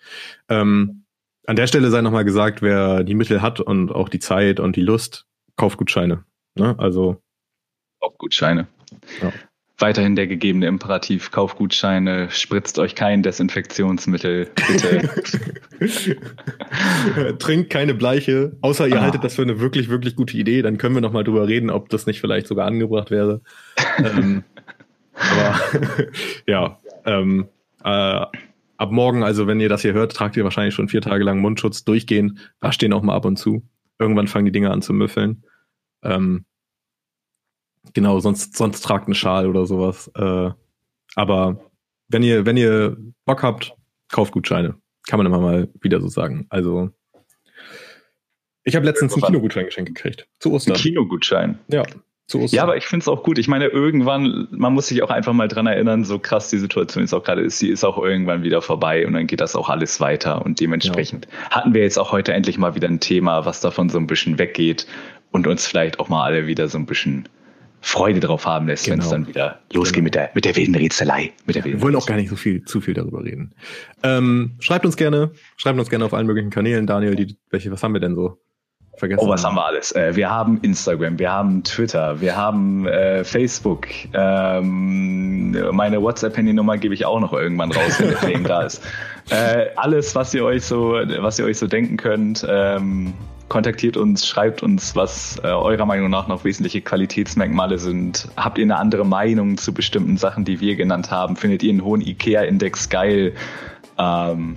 Ähm, an der Stelle sei nochmal gesagt, wer die Mittel hat und auch die Zeit und die Lust, kauft Gutscheine. Ne? Also Kaufgutscheine. Ja. Weiterhin der gegebene Imperativ, Kaufgutscheine, spritzt euch kein Desinfektionsmittel, bitte. Trinkt keine Bleiche, außer ihr ah. haltet das für eine wirklich, wirklich gute Idee, dann können wir nochmal drüber reden, ob das nicht vielleicht sogar angebracht wäre. ähm, aber ja, ähm, äh, ab morgen, also wenn ihr das hier hört, tragt ihr wahrscheinlich schon vier Tage lang Mundschutz durchgehen, wascht den auch mal ab und zu. Irgendwann fangen die Dinge an zu müffeln. Ähm, genau, sonst, sonst tragt einen Schal oder sowas. Äh, aber wenn ihr, wenn ihr Bock habt, kauft Gutscheine. Kann man immer mal wieder so sagen. Also, ich habe letztens einen Kinogutschein geschenkt gekriegt. Zu Ostern. Ein Kinogutschein? Ja. Ja, aber ich finde es auch gut. Ich meine, irgendwann, man muss sich auch einfach mal dran erinnern, so krass die Situation jetzt auch gerade ist, sie ist auch irgendwann wieder vorbei und dann geht das auch alles weiter. Und dementsprechend ja. hatten wir jetzt auch heute endlich mal wieder ein Thema, was davon so ein bisschen weggeht und uns vielleicht auch mal alle wieder so ein bisschen Freude drauf haben lässt, genau. wenn es dann wieder losgeht genau. mit, der, mit der wilden Rätselei. Mit der wilden wir wollen auch gar nicht so viel, zu viel darüber reden. Ähm, schreibt uns gerne, schreibt uns gerne auf allen möglichen Kanälen. Daniel, die, welche, was haben wir denn so? Vergessen. Oh, was haben wir alles? Äh, wir haben Instagram, wir haben Twitter, wir haben äh, Facebook. Ähm, meine WhatsApp-Handynummer gebe ich auch noch irgendwann raus, wenn der Fame da ist. Äh, alles, was ihr euch so, was ihr euch so denken könnt, ähm, kontaktiert uns, schreibt uns, was äh, eurer Meinung nach noch wesentliche Qualitätsmerkmale sind. Habt ihr eine andere Meinung zu bestimmten Sachen, die wir genannt haben? Findet ihr einen hohen IKEA-Index geil? Ähm,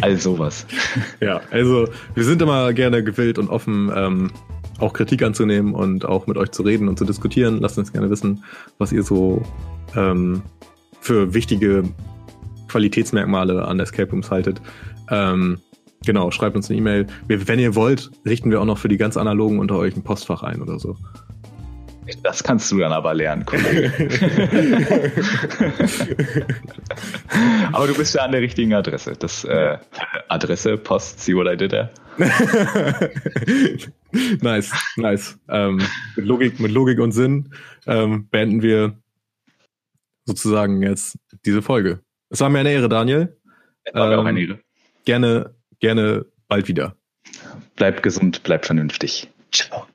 all sowas. Ja, also wir sind immer gerne gewillt und offen, ähm, auch Kritik anzunehmen und auch mit euch zu reden und zu diskutieren. Lasst uns gerne wissen, was ihr so ähm, für wichtige Qualitätsmerkmale an Escape Rooms haltet. Ähm, genau, schreibt uns eine E-Mail. Wenn ihr wollt, richten wir auch noch für die ganz analogen unter euch ein Postfach ein oder so. Das kannst du dann aber lernen, Kollege. aber du bist ja an der richtigen Adresse. Das äh, Adresse, Post, see what I did there. nice, nice. Ähm, mit, Logik, mit Logik und Sinn ähm, beenden wir sozusagen jetzt diese Folge. Es war mir eine Ehre, Daniel. War mir ähm, auch eine Ehre. Gerne, gerne bald wieder. Bleibt gesund, bleibt vernünftig. Ciao.